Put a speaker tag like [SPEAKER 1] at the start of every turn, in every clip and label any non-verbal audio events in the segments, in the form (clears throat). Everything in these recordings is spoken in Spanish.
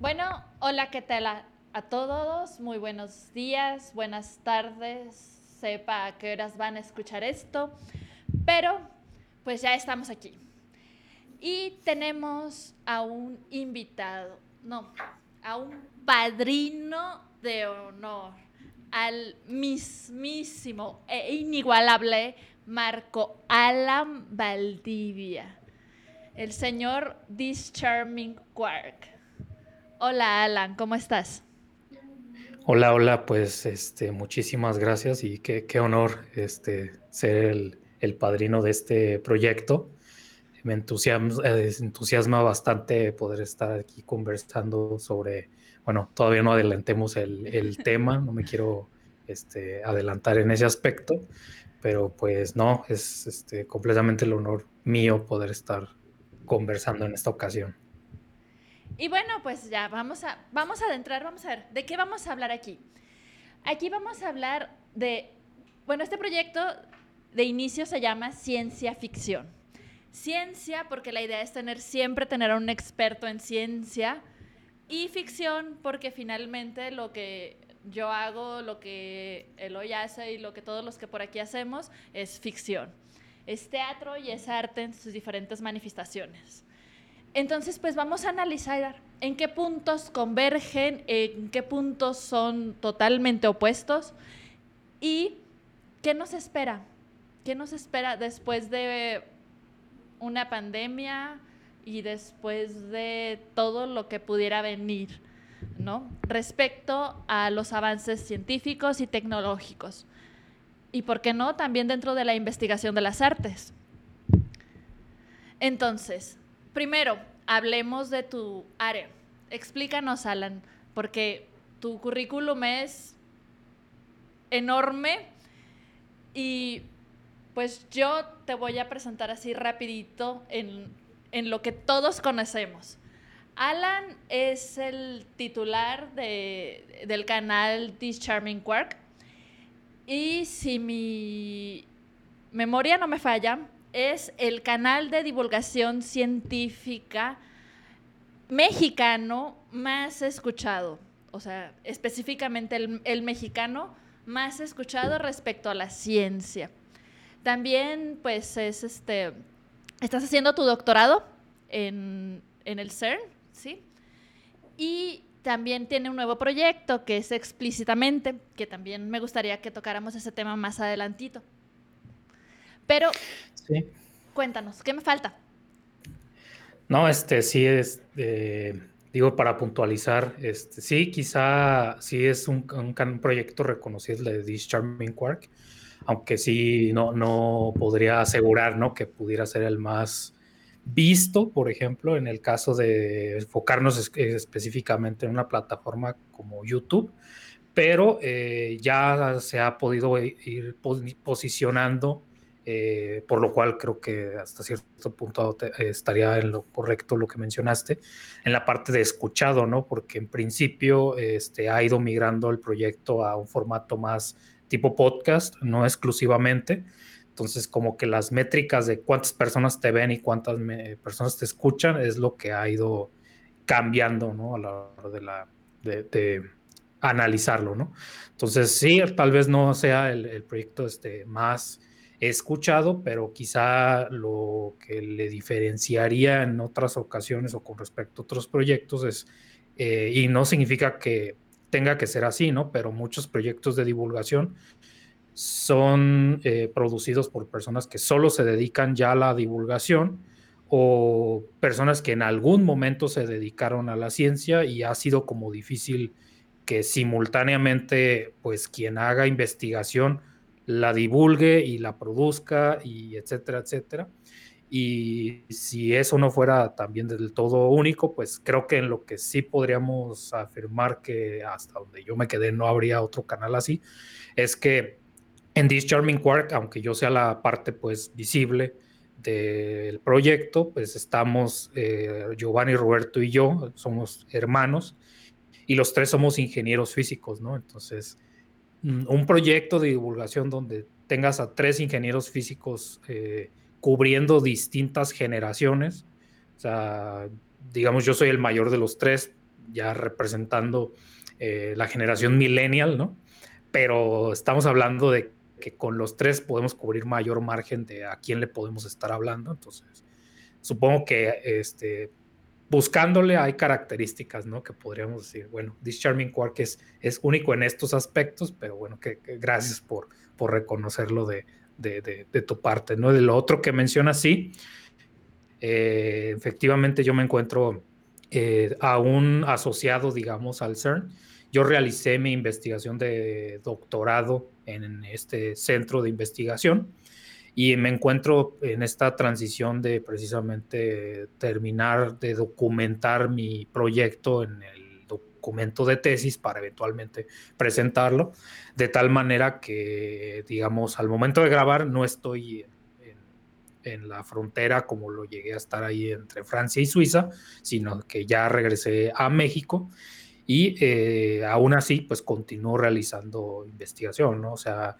[SPEAKER 1] Bueno, hola, ¿qué tal a, a todos? Muy buenos días, buenas tardes, sepa a qué horas van a escuchar esto, pero pues ya estamos aquí. Y tenemos a un invitado, no, a un padrino de honor, al mismísimo e inigualable Marco Alan Valdivia, el señor This Charming Quark. Hola Alan, ¿cómo estás?
[SPEAKER 2] Hola, hola, pues este, muchísimas gracias y qué, qué honor este, ser el, el padrino de este proyecto me entusiasma, eh, entusiasma bastante poder estar aquí conversando sobre, bueno, todavía no adelantemos el, tema, no me quiero este, adelantar en ese aspecto, pero pues no, es este, completamente el honor mío poder estar conversando en esta ocasión.
[SPEAKER 1] Y bueno, pues ya vamos a, vamos a adentrar, vamos a ver, ¿de qué vamos a hablar aquí? Aquí vamos a hablar de, bueno, este proyecto de inicio se llama ciencia ficción. Ciencia, porque la idea es tener siempre tener a un experto en ciencia. Y ficción, porque finalmente lo que yo hago, lo que Eloy hace y lo que todos los que por aquí hacemos es ficción. Es teatro y es arte en sus diferentes manifestaciones. Entonces, pues vamos a analizar en qué puntos convergen, en qué puntos son totalmente opuestos y qué nos espera. ¿Qué nos espera después de una pandemia y después de todo lo que pudiera venir, ¿no? Respecto a los avances científicos y tecnológicos. Y por qué no, también dentro de la investigación de las artes. Entonces, primero, hablemos de tu área. Explícanos, Alan, porque tu currículum es enorme y pues yo te voy a presentar así rapidito en, lo que todos conocemos. Alan es el titular del canal This Charming Quark. Y si mi memoria no me falla, es el canal de divulgación científica mexicano más escuchado. O sea, específicamente el mexicano más escuchado respecto a la ciencia. También, pues, es este, estás haciendo tu doctorado en, el CERN, ¿sí? Y también tiene un nuevo proyecto que es explícitamente, que también me gustaría que tocáramos ese tema más adelantito. Pero, cuéntanos, ¿qué me falta?
[SPEAKER 2] No, este sí es, eh, digo, para puntualizar, este, sí, quizá sí es un, un, proyecto reconocido de This Charming Quark, aunque sí no, no podría asegurar ¿no? que pudiera ser el más visto, por ejemplo, en el caso de enfocarnos específicamente en una plataforma como YouTube, pero eh, ya se ha podido ir posicionando, eh, por lo cual creo que hasta cierto punto estaría en lo correcto lo que mencionaste, en la parte de escuchado, ¿no? Porque en principio este, ha ido migrando el proyecto a un formato más tipo podcast, no exclusivamente. Entonces, como que las métricas de cuántas personas te ven y cuántas personas te escuchan es lo que ha ido cambiando, ¿no? A la hora de, la, de, analizarlo, ¿no? Entonces, sí, tal vez no sea el, proyecto este, más escuchado, pero quizá lo que le diferenciaría en otras ocasiones o con respecto a otros proyectos es, eh, y no significa que tenga que ser así, ¿no? Pero muchos proyectos de divulgación son eh, producidos por personas que solo se dedican ya a la divulgación o personas que en algún momento se dedicaron a la ciencia y ha sido como difícil que simultáneamente pues quien haga investigación la divulgue y la produzca y etcétera, etcétera. Y si eso no fuera también del todo único, pues creo que en lo que sí podríamos afirmar que hasta donde yo me quedé no habría otro canal así, es que en This Charming Quark, aunque yo sea la parte pues visible del proyecto, pues estamos eh, Giovanni, Roberto y yo, somos hermanos, y los tres somos ingenieros físicos, ¿no? Entonces, mm, un proyecto de divulgación donde tengas a tres ingenieros físicos eh, cubriendo distintas generaciones, o sea, digamos, yo soy el mayor de los tres, ya representando eh, la generación millennial, ¿no? Pero estamos hablando de que con los tres podemos cubrir mayor margen de a quién le podemos estar hablando. Entonces, supongo que este, buscándole hay características, ¿no? Que podríamos decir, bueno, This Charming Quark es, es único en estos aspectos, pero bueno, que, gracias por, por reconocerlo de, de, de, tu parte, ¿no? De lo otro que mencionas, sí, eh, efectivamente yo me encuentro eh, aún asociado, digamos, al CERN. Yo realicé mi investigación de doctorado en este centro de investigación y me encuentro en esta transición de precisamente terminar de documentar mi proyecto en el documento de tesis para eventualmente presentarlo, de tal manera que, digamos, al momento de grabar no estoy en la frontera como lo llegué a estar ahí entre Francia y Suiza, sino que ya regresé a México y eh, aún así pues continúo realizando investigación, ¿no? O sea,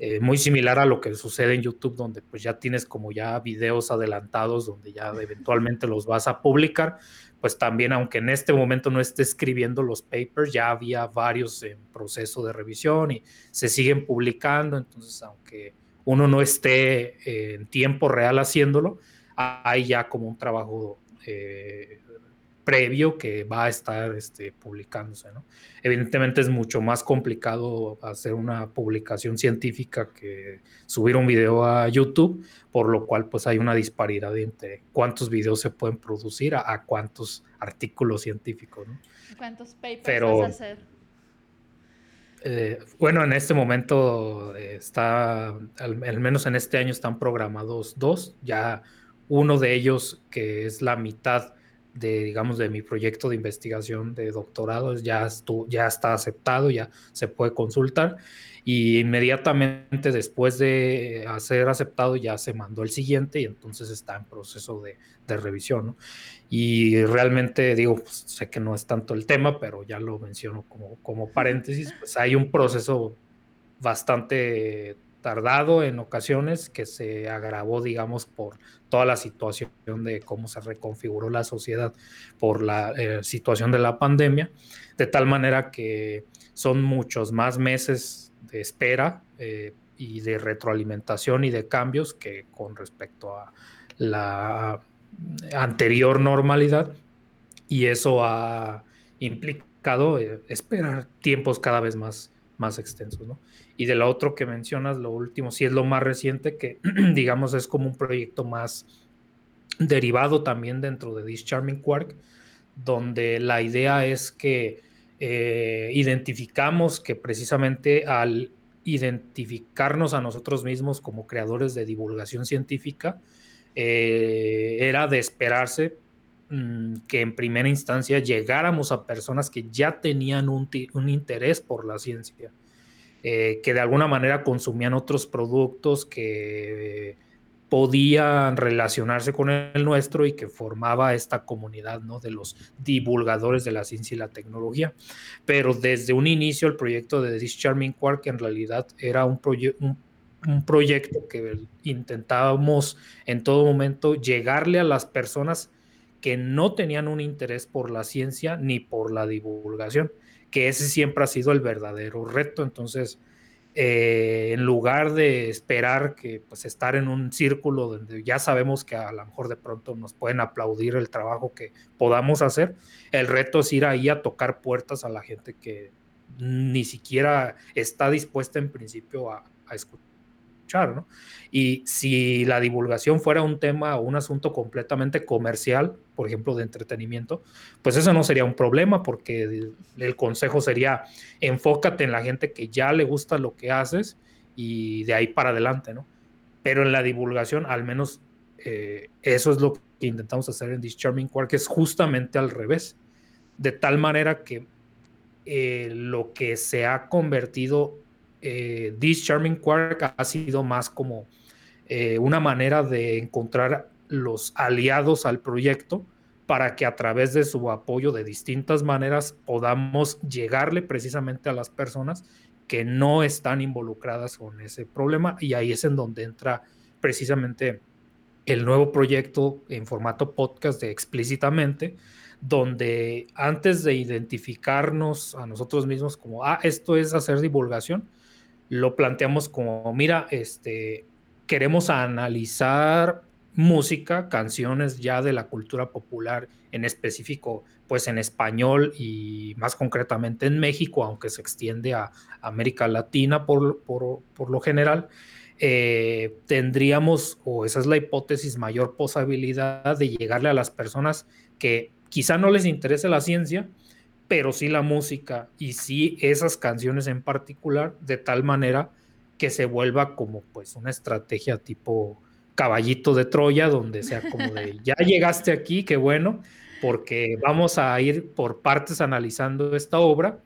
[SPEAKER 2] eh, muy similar a lo que sucede en YouTube, donde pues ya tienes como ya videos adelantados, donde ya eventualmente los vas a publicar, pues también aunque en este momento no esté escribiendo los papers, ya había varios en proceso de revisión y se siguen publicando, entonces aunque uno no esté en tiempo real haciéndolo, hay ya como un trabajo eh, previo que va a estar este, publicándose. ¿no? Evidentemente es mucho más complicado hacer una publicación científica que subir un video a YouTube, por lo cual pues hay una disparidad entre cuántos videos se pueden producir a, cuántos artículos científicos. ¿no?
[SPEAKER 1] ¿Cuántos papers vas a hacer?
[SPEAKER 2] Eh, bueno, en este momento eh, está, al, menos en este año están programados dos, ya uno de ellos que es la mitad de, digamos, de mi proyecto de investigación de doctorado, ya, ya está aceptado, ya se puede consultar y inmediatamente después de ser aceptado ya se mandó el siguiente y entonces está en proceso de, revisión. Y realmente digo, pues, sé que no es tanto el tema, pero ya lo menciono como, como paréntesis, pues hay un proceso bastante tardado en ocasiones que se agravó, digamos, por toda la situación de cómo se reconfiguró la sociedad por la eh, situación de la pandemia, de tal manera que son muchos más meses de espera eh, y de retroalimentación y de cambios que con respecto a la anterior normalidad. Y eso ha implicado eh, esperar tiempos cada vez más, más extensos. ¿no? Y de lo otro que mencionas, lo último, sí es lo más reciente, que (clears throat) digamos es como un proyecto más derivado también dentro de This Charming Quark, donde la idea es que eh, identificamos que precisamente al identificarnos a nosotros mismos como creadores de divulgación científica, eh, era de esperarse que en primera instancia llegáramos a personas que ya tenían un, interés por la ciencia, eh, que de alguna manera consumían otros productos que podían relacionarse con el nuestro y que formaba esta comunidad ¿no? de los divulgadores de la ciencia y la tecnología. Pero desde un inicio el proyecto de This Charming Quark en realidad era un, un proyecto que intentábamos en todo momento llegarle a las personas que no tenían un interés por la ciencia ni por la divulgación, que ese siempre ha sido el verdadero reto. Entonces, eh, en lugar de esperar que pues estar en un círculo donde ya sabemos que a lo mejor de pronto nos pueden aplaudir el trabajo que podamos hacer, el reto es ir ahí a tocar puertas a la gente que ni siquiera está dispuesta en principio a, a escuchar y si la divulgación fuera un tema o un asunto completamente comercial, por ejemplo, de entretenimiento, pues eso no sería un problema porque el, consejo sería enfócate en la gente que ya le gusta lo que haces y de ahí para adelante, ¿no? Pero en la divulgación, al menos eh, eso es lo que intentamos hacer en This Charming Quark, es justamente al revés, de tal manera que eh, lo que se ha convertido eh, This Charming Quark ha sido más como eh, una manera de encontrar los aliados al proyecto para que a través de su apoyo de distintas maneras podamos llegarle precisamente a las personas que no están involucradas con ese problema. Y ahí es en donde entra precisamente el nuevo proyecto en formato podcast de explícitamente, donde antes de identificarnos a nosotros mismos como, ah, esto es hacer divulgación, lo planteamos como, mira, este, queremos analizar música, canciones ya de la cultura popular, en específico, pues en español y más concretamente en México, aunque se extiende a América Latina por, por, lo general, eh, tendríamos, o esa es la hipótesis, mayor posibilidad de llegarle a las personas que quizá no les interese la ciencia, pero sí la música y sí esas canciones en particular, de tal manera que se vuelva como pues una estrategia tipo caballito de Troya, donde sea como de, (laughs) ya llegaste aquí, qué bueno, porque vamos a ir por partes analizando esta obra,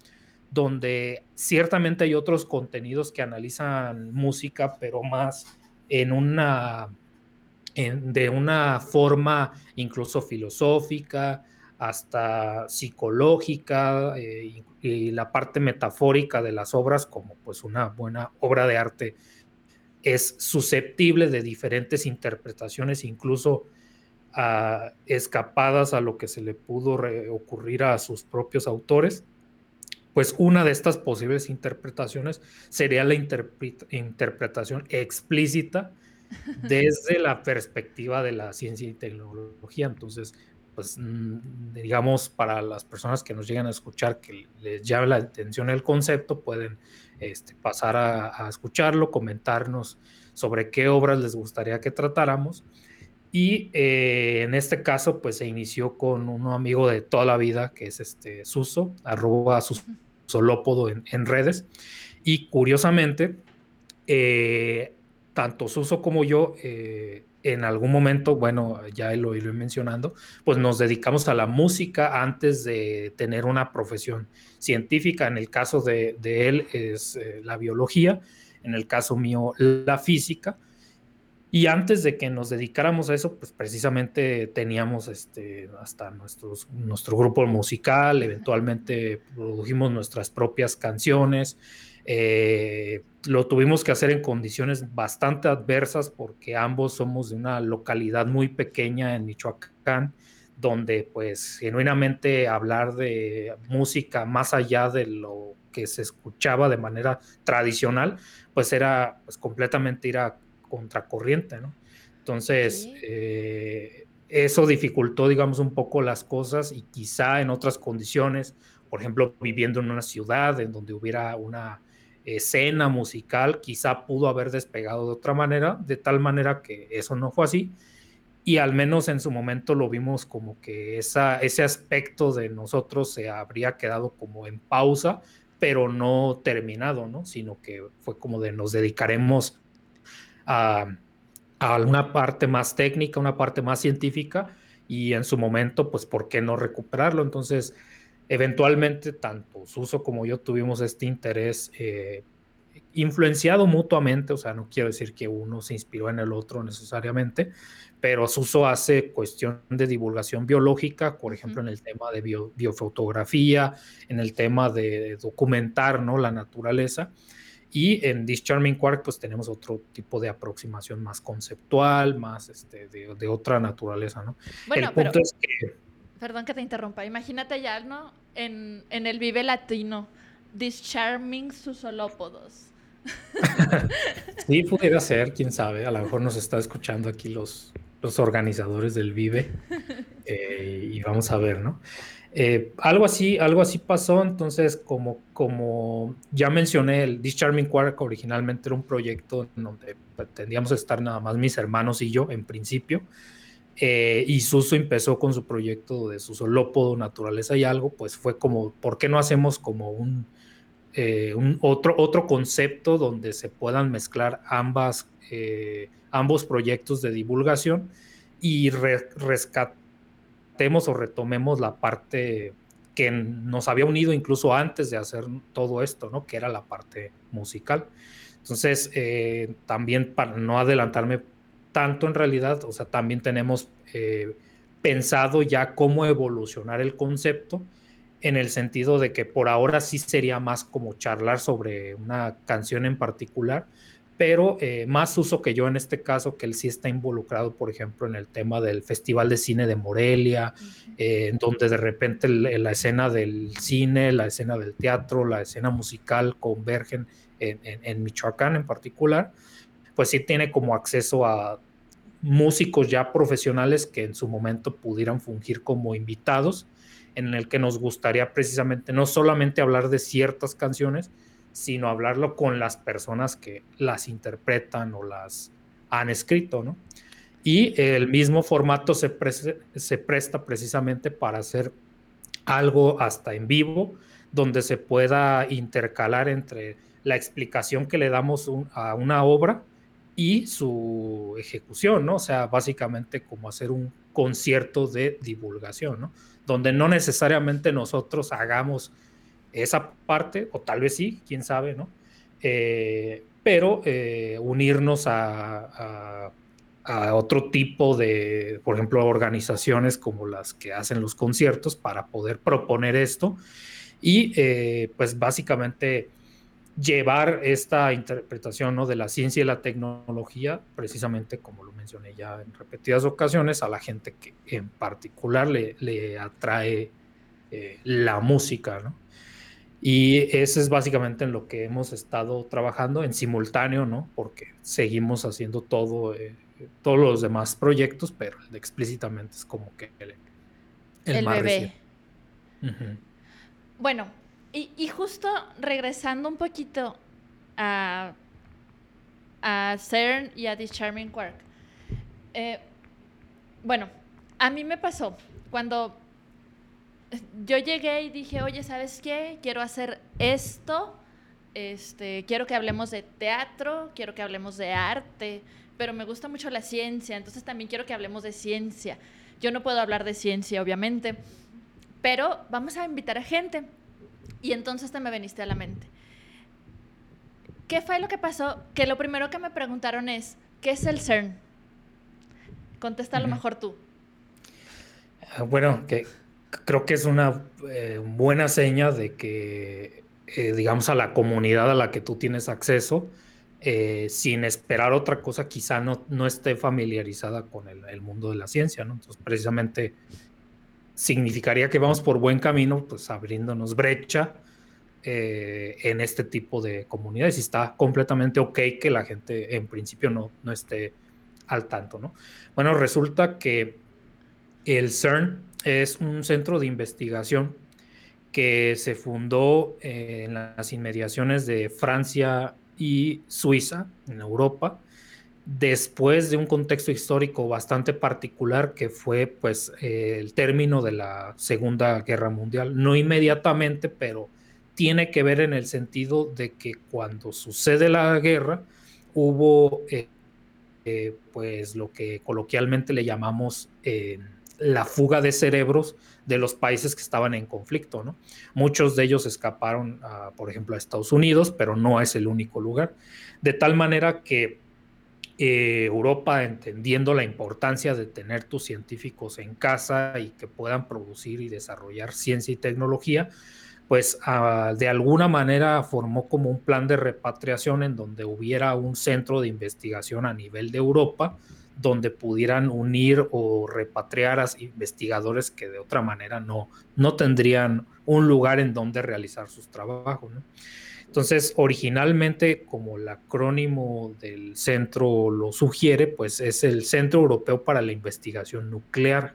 [SPEAKER 2] donde ciertamente hay otros contenidos que analizan música, pero más en una, de una forma incluso filosófica, hasta psicológica eh, y la parte metafórica de las obras como pues una buena obra de arte es susceptible de diferentes interpretaciones, incluso ah, escapadas a lo que se le pudo ocurrir a sus propios autores, pues una de estas posibles interpretaciones sería la interpretación explícita (laughs) desde la perspectiva de la ciencia y tecnología. Entonces, pues mm, digamos, para las personas que nos llegan a escuchar que les llame la atención el concepto, pueden este, pasar a, escucharlo, comentarnos sobre qué obras les gustaría que tratáramos. Y eh, en este caso, pues se inició con un amigo de toda la vida, que es este Suso, arroba solópodo en, en, redes. Y curiosamente, eh, tanto Suso como yo, eh, en algún momento, bueno, ya lo iré mencionando, pues nos dedicamos a la música antes de tener una profesión científica. En el caso de, él es eh, la biología, en el caso mío la física. Y antes de que nos dedicáramos a eso, pues precisamente teníamos este, hasta nuestros, nuestro grupo musical, eventualmente produjimos nuestras propias canciones. Eh, lo tuvimos que hacer en condiciones bastante adversas porque ambos somos de una localidad muy pequeña en Michoacán, donde pues genuinamente hablar de música más allá de lo que se escuchaba de manera tradicional, pues era pues completamente ir a contracorriente, ¿no? Entonces, eh, eso dificultó, digamos, un poco las cosas y quizá en otras condiciones, por ejemplo, viviendo en una ciudad en donde hubiera una escena musical quizá pudo haber despegado de otra manera, de tal manera que eso no fue así. Y al menos en su momento lo vimos como que ese aspecto de nosotros se habría quedado como en pausa, pero no terminado, ¿no? Sino que fue como de nos dedicaremos a, a una parte más técnica, una parte más científica, y en su momento, pues, ¿por qué no recuperarlo? Entonces, eventualmente tanto Suso como yo tuvimos este interés eh, influenciado mutuamente, o sea, no quiero decir que uno se inspiró en el otro necesariamente, pero Suso hace cuestión de divulgación biológica, por ejemplo, en el tema de biofotografía, en el tema de documentar ¿no? la naturaleza. Y en This Charming Quark, pues tenemos otro tipo de aproximación más conceptual, más este, de, otra naturaleza, ¿no?
[SPEAKER 1] Bueno, el punto es que Perdón que te interrumpa. Imagínate ya, ¿no? En, el Vive Latino. This charming susolópodos. (laughs)
[SPEAKER 2] sí, pudiera ser, quién sabe. A lo mejor nos está escuchando aquí los, los organizadores del Vive. Eh, y vamos a ver, ¿no? Eh, algo así, algo así pasó. Entonces, como, como ya mencioné, el This Charming Quark originalmente era un proyecto en donde que estar nada más mis hermanos y yo en principio. Eh, y Suso empezó con su proyecto de su solópodo, naturaleza y algo, pues fue como, ¿por qué no hacemos como un, eh, otro, otro concepto donde se puedan mezclar ambas, eh, ambos proyectos de divulgación y rescatemos o retomemos la parte que nos había unido incluso antes de hacer todo esto, ¿no? Que era la parte musical. Entonces, también para no adelantarme tanto en realidad, o sea, también tenemos eh, pensado ya cómo evolucionar el concepto en el sentido de que por ahora sí sería más como charlar sobre una canción en particular, pero eh, más uso que yo en este caso, que él sí está involucrado, por ejemplo, en el tema del Festival de Cine de Morelia, eh, en donde de repente la escena del cine, la escena del teatro, la escena musical convergen en, Michoacán en particular, pues sí tiene como acceso a músicos ya profesionales que en su momento pudieran fungir como invitados, en el que nos gustaría precisamente no solamente hablar de ciertas canciones, sino hablarlo con las personas que las interpretan o las han escrito, ¿no? Y el mismo formato se, se presta precisamente para hacer algo hasta en vivo, donde se pueda intercalar entre la explicación que le damos a una obra y su ejecución, ¿no? O sea, básicamente como hacer un concierto de divulgación, ¿no? Donde no necesariamente nosotros hagamos esa parte, o tal vez sí, quién sabe, ¿no? Eh, pero eh, unirnos a, otro tipo de, por ejemplo, organizaciones como las que hacen los conciertos para poder proponer esto y eh, pues básicamente llevar esta interpretación ¿no? de la ciencia y la tecnología, precisamente como lo mencioné ya en repetidas ocasiones, a la gente que en particular le, le atrae la música, ¿no? Y eso es básicamente en lo que hemos estado trabajando en simultáneo, ¿no? Porque seguimos haciendo todo, eh, todos los demás proyectos, pero explícitamente es como que el,
[SPEAKER 1] el, bebé. Bueno, y, justo regresando un poquito a, a CERN y a This Charming Quark. Eh, bueno, a mí me pasó cuando yo llegué y dije, oye, ¿sabes qué? Quiero hacer esto, este, quiero que hablemos de teatro, quiero que hablemos de arte, pero me gusta mucho la ciencia, entonces también quiero que hablemos de ciencia. Yo no puedo hablar de ciencia, obviamente, pero vamos a invitar a gente. Y entonces te me veniste a la mente. ¿Qué fue lo que pasó? Que lo primero que me preguntaron es, ¿qué es el CERN? Contesta a lo mejor tú.
[SPEAKER 2] Ah, bueno, que creo que es una eh, buena seña de que, eh, digamos, a la comunidad a la que tú tienes acceso, eh, sin esperar otra cosa, quizá no, no esté familiarizada con el, mundo de la ciencia, ¿no? Entonces, precisamente significaría que vamos por buen camino, pues abriéndonos brecha en este tipo de comunidades y está completamente ok que la gente en principio no, no esté al tanto, ¿no? Bueno, resulta que el CERN es un centro de investigación que se fundó en las inmediaciones de Francia y Suiza, en Europa, después de un contexto histórico bastante particular que fue pues el término de la Segunda Guerra Mundial. No inmediatamente, pero tiene que ver en el sentido de que cuando sucede la guerra hubo eh, eh, pues lo que coloquialmente le llamamos eh, la fuga de cerebros de los países que estaban en conflicto, ¿no? Muchos de ellos escaparon, por ejemplo, a Estados Unidos, pero no es el único lugar. De tal manera que eh, Europa, entendiendo la importancia de tener tus científicos en casa y que puedan producir y desarrollar ciencia y tecnología, pues ah, de alguna manera formó como un plan de repatriación en donde hubiera un centro de investigación a nivel de Europa, donde pudieran unir o repatriar a investigadores que de otra manera no, no tendrían un lugar en donde realizar sus trabajos. Entonces, originalmente, como el acrónimo del centro lo sugiere, pues es el Centro Europeo para la Investigación Nuclear,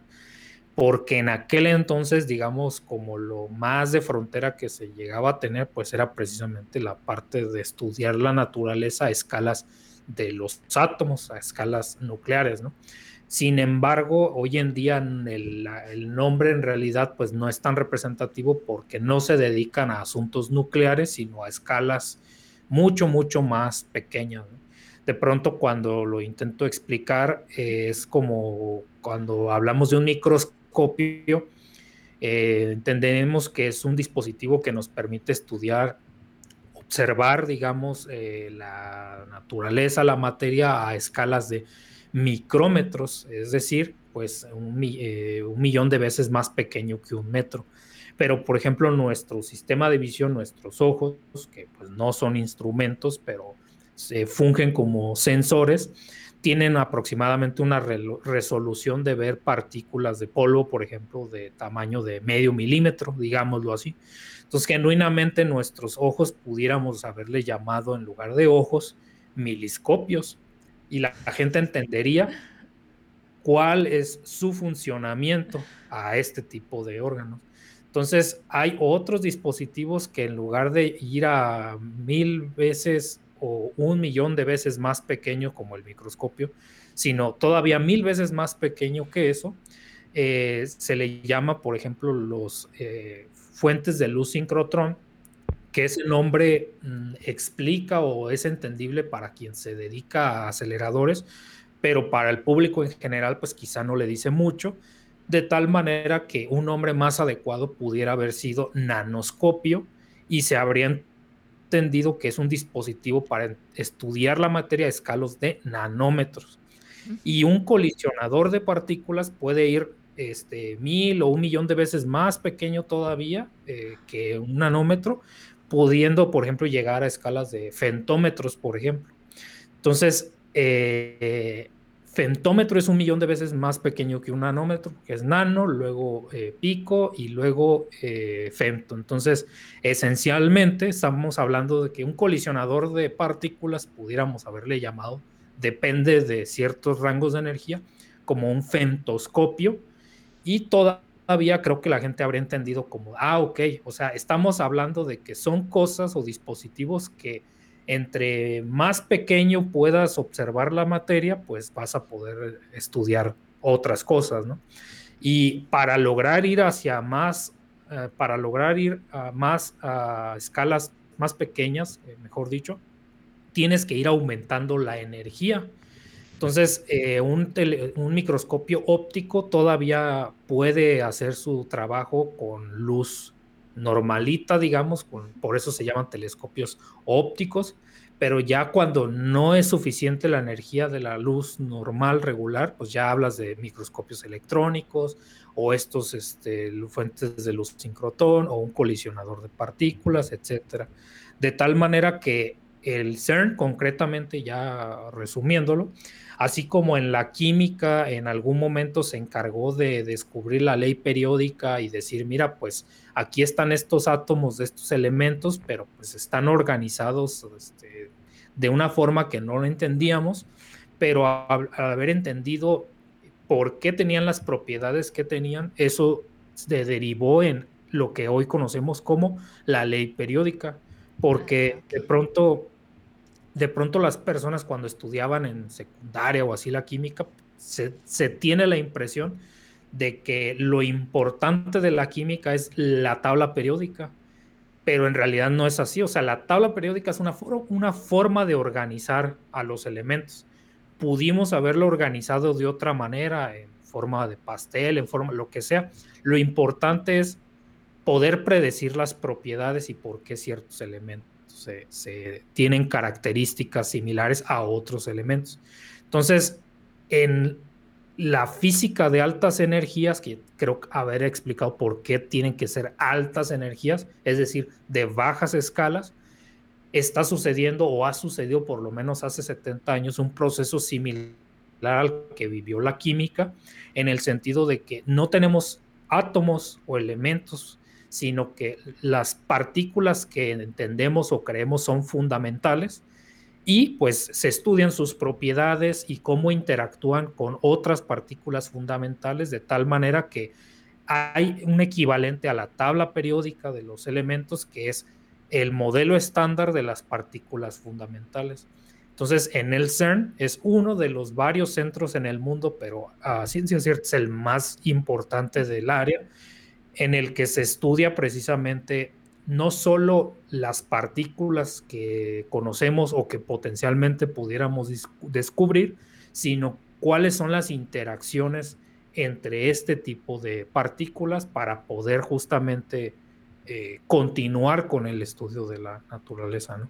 [SPEAKER 2] porque en aquel entonces, digamos, como lo más de frontera que se llegaba a tener, pues era precisamente la parte de estudiar la naturaleza a escalas de los átomos a escalas nucleares, ¿no? Sin embargo, hoy en día el, nombre en realidad pues no es tan representativo porque no se dedican a asuntos nucleares, sino a escalas mucho, mucho más pequeñas. De pronto cuando lo intento explicar es como cuando hablamos de un microscopio, eh, entendemos que es un dispositivo que nos permite estudiar observar, digamos, eh, la naturaleza, la materia a escalas de micrómetros, es decir, pues un, eh, un millón de veces más pequeño que un metro. Pero, por ejemplo, nuestro sistema de visión, nuestros ojos, que pues no son instrumentos, pero se fungen como sensores, tienen aproximadamente una resolución de ver partículas de polvo, por ejemplo, de tamaño de medio milímetro, digámoslo así. Entonces, genuinamente nuestros ojos pudiéramos haberle llamado en lugar de ojos miliscopios y la, gente entendería cuál es su funcionamiento a este tipo de órganos. Entonces, hay otros dispositivos que en lugar de ir a mil veces o un millón de veces más pequeño como el microscopio, sino todavía mil veces más pequeño que eso, eh, se le llama, por ejemplo, los eh, fuentes de luz sincrotrón, que ese nombre mm, explica o es entendible para quien se dedica a aceleradores, pero para el público en general, pues quizá no le dice mucho, de tal manera que un nombre más adecuado pudiera haber sido nanoscopio y se habría entendido que es un dispositivo para estudiar la materia a escalos de nanómetros. Y un colisionador de partículas puede ir este, mil o un millón de veces más pequeño todavía eh, que un nanómetro, pudiendo, por ejemplo, llegar a escalas de femtómetros, por ejemplo. Entonces, eh, Femtómetro es un millón de veces más pequeño que un nanómetro, que es nano, luego eh, pico y luego eh, femto. Entonces, esencialmente estamos hablando de que un colisionador de partículas, pudiéramos haberle llamado, depende de ciertos rangos de energía, como un femtoscopio, y todavía creo que la gente habría entendido como, ah, ok, o sea, estamos hablando de que son cosas o dispositivos que entre más pequeño puedas observar la materia, pues vas a poder estudiar otras cosas, ¿no? Y para lograr ir hacia más, eh, para lograr ir a más a escalas más pequeñas, eh, mejor dicho, tienes que ir aumentando la energía. Entonces, eh, un, microscopio óptico todavía puede hacer su trabajo con luz normalita, digamos, por eso se llaman telescopios ópticos, pero ya cuando no es suficiente la energía de la luz normal, regular, pues ya hablas de microscopios electrónicos o estos este, fuentes de luz sincrotón o un colisionador de partículas, etcétera. De tal manera que el CERN, concretamente, ya resumiéndolo, así como en la química en algún momento se encargó de descubrir la ley periódica y decir, mira, pues aquí están estos átomos de estos elementos, pero pues están organizados este, de una forma que no lo entendíamos, pero al, haber entendido por qué tenían las propiedades que tenían, eso se derivó en lo que hoy conocemos como la ley periódica, porque de pronto de pronto las personas cuando estudiaban en secundaria o así la química, se, tiene la impresión de que lo importante de la química es la tabla periódica, pero en realidad no es así. O sea, la tabla periódica es una, una forma de organizar a los elementos. Pudimos haberlo organizado de otra manera, en forma de pastel, en forma lo que sea. Lo importante es poder predecir las propiedades y por qué ciertos elementos se, tienen características similares a otros elementos. Entonces, en la física de altas energías, que creo haber explicado por qué tienen que ser altas energías, es decir, de bajas escalas, está sucediendo o ha sucedido por lo menos hace 70 años un proceso similar al que vivió la química, en el sentido de que no tenemos átomos o elementos sino que las partículas que entendemos o creemos son fundamentales y pues se estudian sus propiedades y cómo interactúan con otras partículas fundamentales de tal manera que hay un equivalente a la tabla periódica de los elementos que es el modelo estándar de las partículas fundamentales. Entonces, en el CERN es uno de los varios centros en el mundo, pero a ciencia cierta es el más importante del área en el que se estudia precisamente no solo las partículas que conocemos o que potencialmente pudiéramos descubrir, sino cuáles son las interacciones entre este tipo de partículas para poder justamente eh, continuar con el estudio de la naturaleza.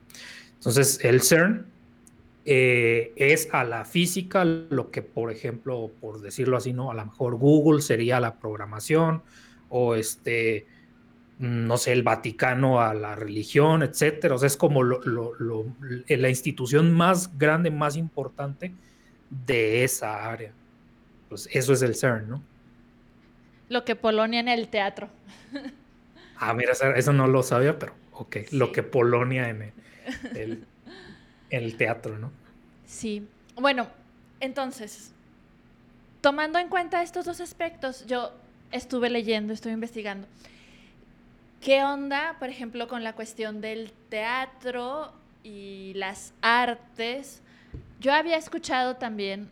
[SPEAKER 2] Entonces, el CERN eh, es a la física lo que, por ejemplo, por decirlo así, ¿no? A lo mejor Google sería la programación o este, no sé, el Vaticano a la religión, etcétera. O sea, es como la institución más grande, más importante de esa área. Pues eso es el CERN, ¿no?
[SPEAKER 1] Lo que Polonia en el teatro.
[SPEAKER 2] ah, mira, eso no lo sabía, pero ok. Lo que Polonia en el el teatro, ¿no?
[SPEAKER 1] Sí. Bueno, entonces, tomando en cuenta estos dos aspectos, yo estuve leyendo, estuve investigando. ¿Qué onda, por ejemplo, con la cuestión del teatro y las artes? Yo había escuchado también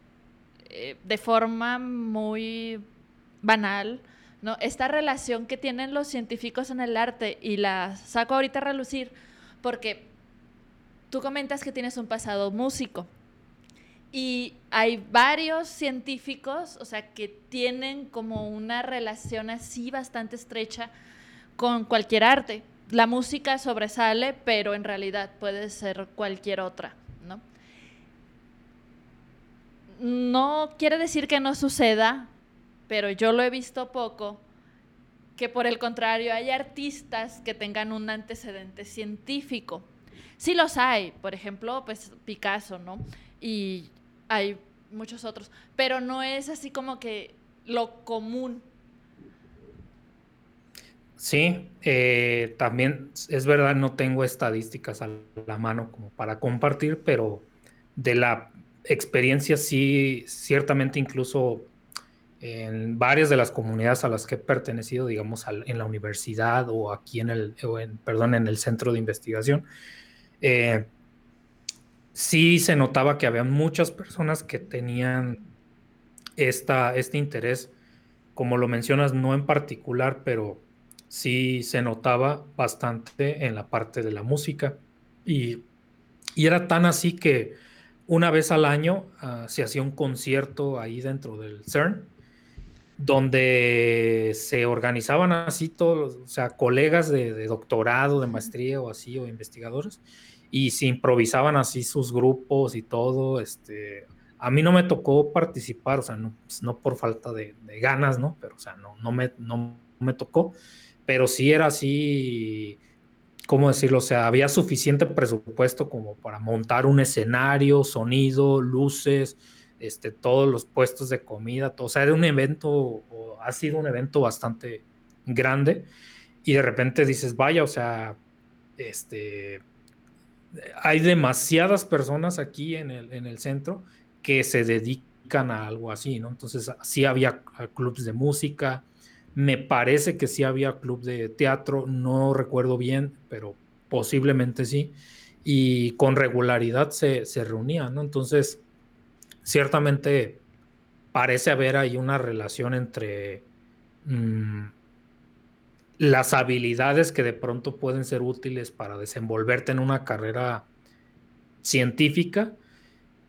[SPEAKER 1] eh, de forma muy banal, ¿no? Esta relación que tienen los científicos en el arte y la saco ahorita a relucir porque tú comentas que tienes un pasado músico y hay varios científicos, o sea, que tienen como una relación así bastante estrecha con cualquier arte. La música sobresale, pero en realidad puede ser cualquier otra, ¿no? No quiere decir que no suceda, pero yo lo he visto poco, que por el contrario hay artistas que tengan un antecedente científico Sí los hay, por ejemplo, pues Picasso, ¿no? Y hay muchos otros, pero no es así como que lo común.
[SPEAKER 2] Sí, eh, también es verdad, no tengo estadísticas a la mano como para compartir, pero de la experiencia sí, ciertamente incluso en varias de las comunidades a las que he pertenecido, digamos, en la universidad o aquí en el, perdón, en el centro de investigación, eh, sí se notaba que había muchas personas que tenían esta, este interés, como lo mencionas, no en particular, pero sí se notaba bastante en la parte de la música. Y, era tan así que una vez al año ah, se hacía un concierto ahí dentro del CERN, donde se organizaban así todos, o sea, colegas de, de doctorado, de maestría o así, o investigadores, y se improvisaban así sus grupos y todo. Este, a mí no me tocó participar, o sea, no, pues, no por falta de, ganas, ¿no? Pero, o sea, no, no, me, no me tocó, pero sí era así, ¿cómo decirlo? O sea, había suficiente presupuesto como para montar un escenario, sonido, luces, este, todos los puestos de comida, todo. O sea, era un evento, o ha sido un evento bastante grande. Y de repente dices, vaya, o sea, este, hay demasiadas personas aquí en el, en el centro que se dedican a algo así, ¿no? Entonces, sí había clubes de música, me parece que sí había club de teatro, no recuerdo bien, pero posiblemente sí, y con regularidad se, se reunían, ¿no? Entonces, ciertamente parece haber ahí una relación entre mm, las habilidades que de pronto pueden ser útiles para desenvolverte en una carrera científica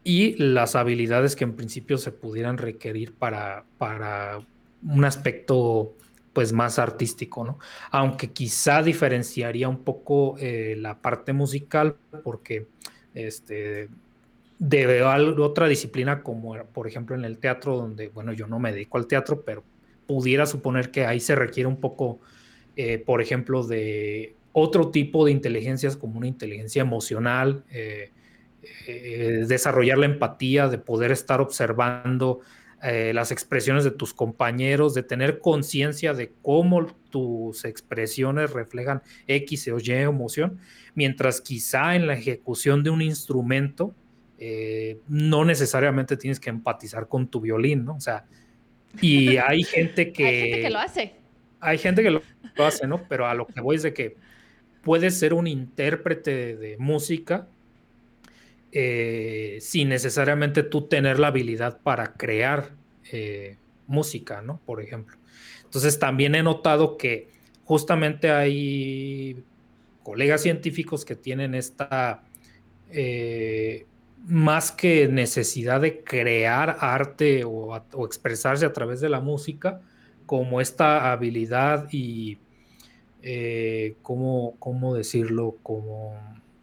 [SPEAKER 2] y las habilidades que en principio se pudieran requerir para, para un aspecto pues más artístico, ¿no? Aunque quizá diferenciaría un poco eh, la parte musical porque este, de otra disciplina como por ejemplo en el teatro donde, bueno, yo no me dedico al teatro, pero pudiera suponer que ahí se requiere un poco eh, por ejemplo, de otro tipo de inteligencias como una inteligencia emocional, eh, eh, desarrollar la empatía, de poder estar observando las expresiones de tus compañeros, de tener conciencia de cómo tus expresiones reflejan X o Y emoción, mientras quizá en la ejecución de un instrumento no necesariamente tienes que empatizar con tu violín, ¿no? O sea, y (laughs) hay gente que...
[SPEAKER 1] hay gente que lo hace
[SPEAKER 2] hay gente que lo, hace, ¿no? Pero a lo que voy es de que puedes ser un intérprete de música eh, sin necesariamente tú tener la habilidad para crear eh, música, ¿no? Por ejemplo. Entonces también he notado que justamente hay colegas científicos que tienen esta, eh, más que necesidad de crear arte o, expresarse a través de la música, como esta habilidad y, eh, ¿cómo, decirlo? Como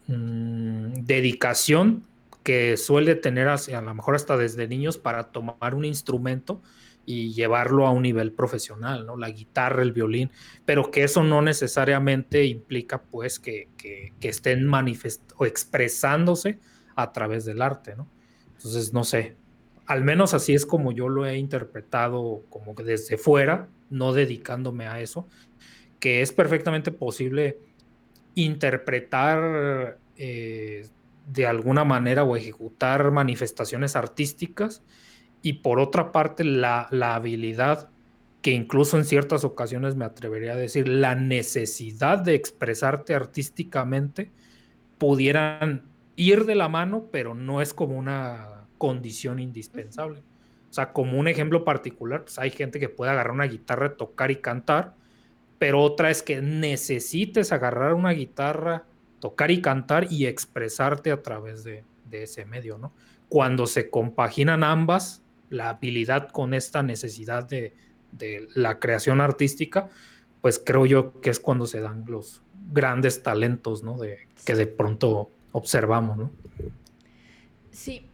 [SPEAKER 2] mm, dedicación que suele tener a lo mejor hasta desde niños para tomar un instrumento y llevarlo a un nivel profesional, ¿no? La guitarra, el violín, pero que eso no necesariamente implica pues que, que, que estén manifestando o expresándose a través del arte, ¿no? Entonces, no sé, al menos así es como yo lo he interpretado como que desde fuera, no dedicándome a eso, que es perfectamente posible interpretar eh, de alguna manera o ejecutar manifestaciones artísticas y por otra parte la, la habilidad que incluso en ciertas ocasiones me atrevería a decir la necesidad de expresarte artísticamente pudieran ir de la mano, pero no es como una condición indispensable. O sea, como un ejemplo particular, pues hay gente que puede agarrar una guitarra, tocar y cantar, pero otra es que necesites agarrar una guitarra, tocar y cantar y expresarte a través de, ese medio, ¿no? Cuando se compaginan ambas, la habilidad con esta necesidad de, de la creación artística, pues creo yo que es cuando se dan los grandes talentos, ¿no? De, que de pronto observamos, ¿no?
[SPEAKER 1] Sí.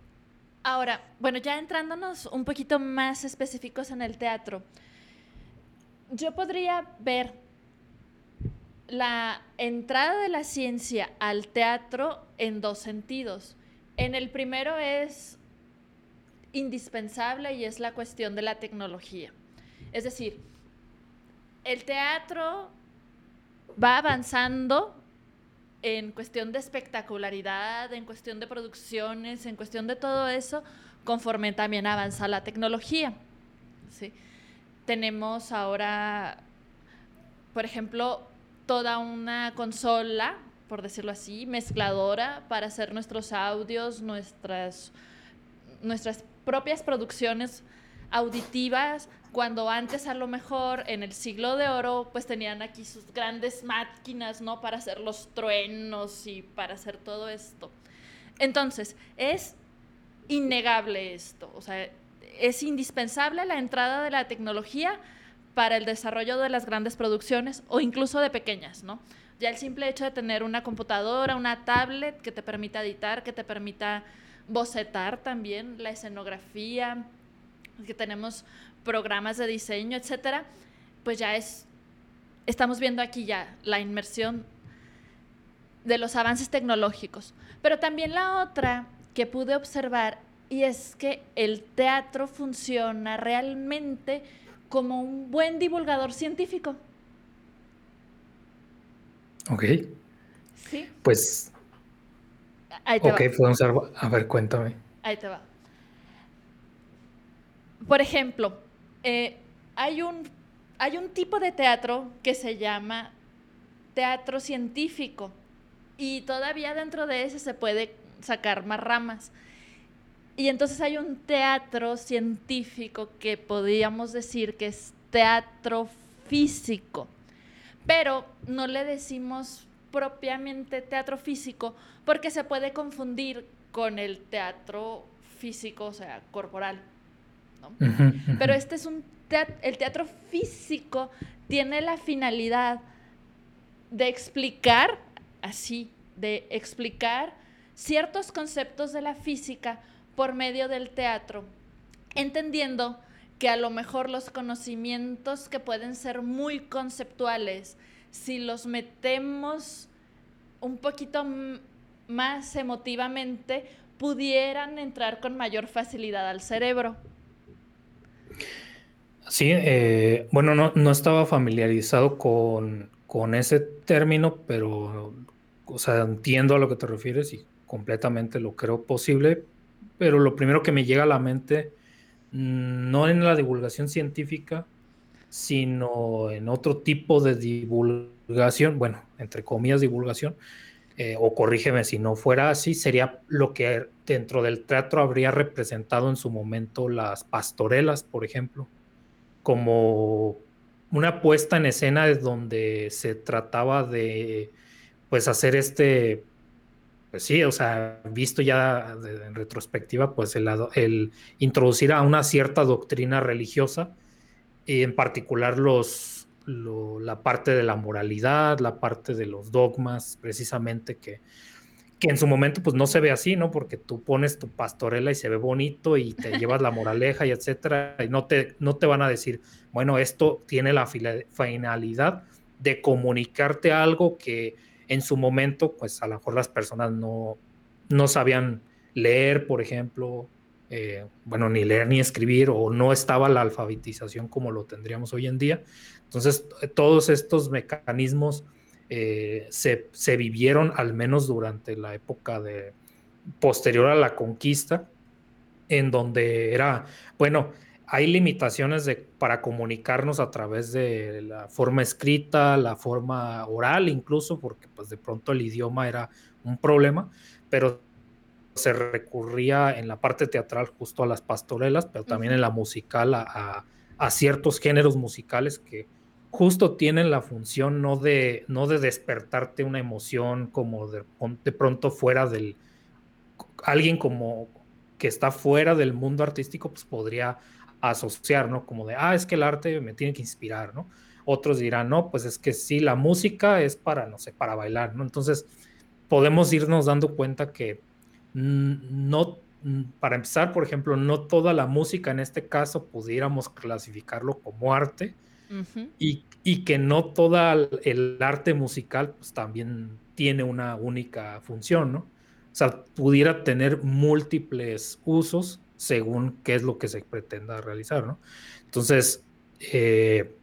[SPEAKER 1] Ahora, bueno, ya entrándonos un poquito más específicos en el teatro, yo podría ver la entrada de la ciencia al teatro en dos sentidos. En el primero es indispensable y es la cuestión de la tecnología. Es decir, el teatro va avanzando en cuestión de espectacularidad, en cuestión de producciones, en cuestión de todo eso, conforme también avanza la tecnología. ¿sí? Tenemos ahora, por ejemplo, toda una consola, por decirlo así, mezcladora para hacer nuestros audios, nuestras, nuestras propias producciones auditivas, cuando antes a lo mejor en el siglo de oro pues tenían aquí sus grandes máquinas, ¿no? Para hacer los truenos y para hacer todo esto. Entonces, es innegable esto, o sea, es indispensable la entrada de la tecnología para el desarrollo de las grandes producciones o incluso de pequeñas, ¿no? Ya el simple hecho de tener una computadora, una tablet que te permita editar, que te permita bocetar también la escenografía, que tenemos programas de diseño, etcétera, pues ya es, estamos viendo aquí ya la inmersión de los avances tecnológicos. Pero también la otra que pude observar y es que el teatro funciona realmente como un buen divulgador científico.
[SPEAKER 2] Ok.
[SPEAKER 1] Sí.
[SPEAKER 2] Pues. Ahí te ok, podemos a ver, cuéntame.
[SPEAKER 1] Ahí te va. Por ejemplo, eh, hay, un, hay un tipo de teatro que se llama teatro científico y todavía dentro de ese se puede sacar más ramas. Y entonces hay un teatro científico que podríamos decir que es teatro físico, pero no le decimos propiamente teatro físico porque se puede confundir con el teatro físico, o sea, corporal. Pero este es un teatro, el teatro físico tiene la finalidad de explicar, así, de explicar ciertos conceptos de la física por medio del teatro, entendiendo que a lo mejor los conocimientos que pueden ser muy conceptuales, si los metemos un poquito más emotivamente, pudieran entrar con mayor facilidad al cerebro.
[SPEAKER 2] Sí, eh, bueno, no, estaba familiarizado con, ese término, pero, o sea, entiendo a lo que te refieres y completamente lo creo posible, pero lo primero que me llega a la mente, mm, no en la divulgación científica, sino en otro tipo de divulgación, bueno, entre comillas divulgación, eh, o corrígeme si no fuera así, sería lo que dentro del teatro habría representado en su momento las pastorelas, por ejemplo, como una puesta en escena donde se trataba de pues hacer este pues sí, o sea, visto ya en retrospectiva, pues el, el, introducir a una cierta doctrina religiosa, y en particular los, la parte de la moralidad, la parte de los dogmas, precisamente que, que en su momento pues no se ve así, ¿no? Porque tú pones tu pastorela y se ve bonito y te (laughs) llevas la moraleja y etcétera, y no te, no te van a decir, bueno, esto tiene la finalidad de comunicarte algo que en su momento, pues a lo mejor las personas no, no sabían leer, por ejemplo, eh, bueno, ni leer ni escribir, o no estaba la alfabetización como lo tendríamos hoy en día. Entonces, todos estos mecanismos eh, se, vivieron al menos durante la época de posterior a la conquista, en donde era, bueno, hay limitaciones de, para comunicarnos a través de la forma escrita, la forma oral incluso, porque pues de pronto el idioma era un problema, pero se recurría en la parte teatral justo a las pastorelas, pero también en la musical a, a ciertos géneros musicales que justo tienen la función no de, no de despertarte una emoción como de, de pronto fuera del, alguien como que está fuera del mundo artístico, pues podría asociar, ¿no? Como de, ah, es que el arte me tiene que inspirar, ¿no? Otros dirán, no, pues es que sí, la música es para, no sé, para bailar, ¿no? Entonces, podemos irnos dando cuenta que no, para empezar, por ejemplo, no toda la música en este caso pudiéramos clasificarlo como arte, y, que no toda el arte musical pues, también tiene una única función, ¿no? O sea, pudiera tener múltiples usos según qué es lo que se pretenda realizar, ¿no? Entonces, eh,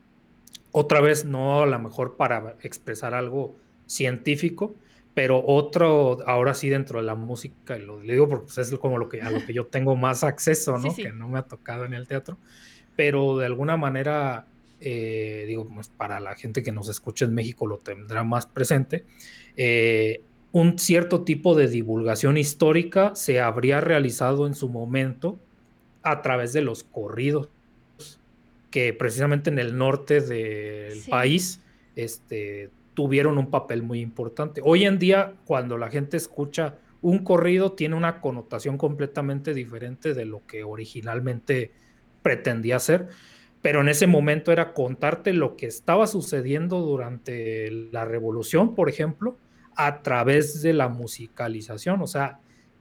[SPEAKER 2] otra vez, no a lo mejor para expresar algo científico, pero otro, ahora sí dentro de la música, lo digo porque pues, es como lo que, a lo que yo tengo más acceso, (laughs) ¿no? Que no me ha tocado en el teatro, pero de alguna manera eh, digo, pues para la gente que nos escucha en México lo tendrá más presente, eh, un cierto tipo de divulgación histórica se habría realizado en su momento a través de los corridos, que precisamente en el norte del país este, tuvieron un papel muy importante. Hoy en día, cuando la gente escucha un corrido, tiene una connotación completamente diferente de lo que originalmente pretendía ser pero en ese momento era contarte lo que estaba sucediendo durante la revolución, por ejemplo, a través de la musicalización, o sea,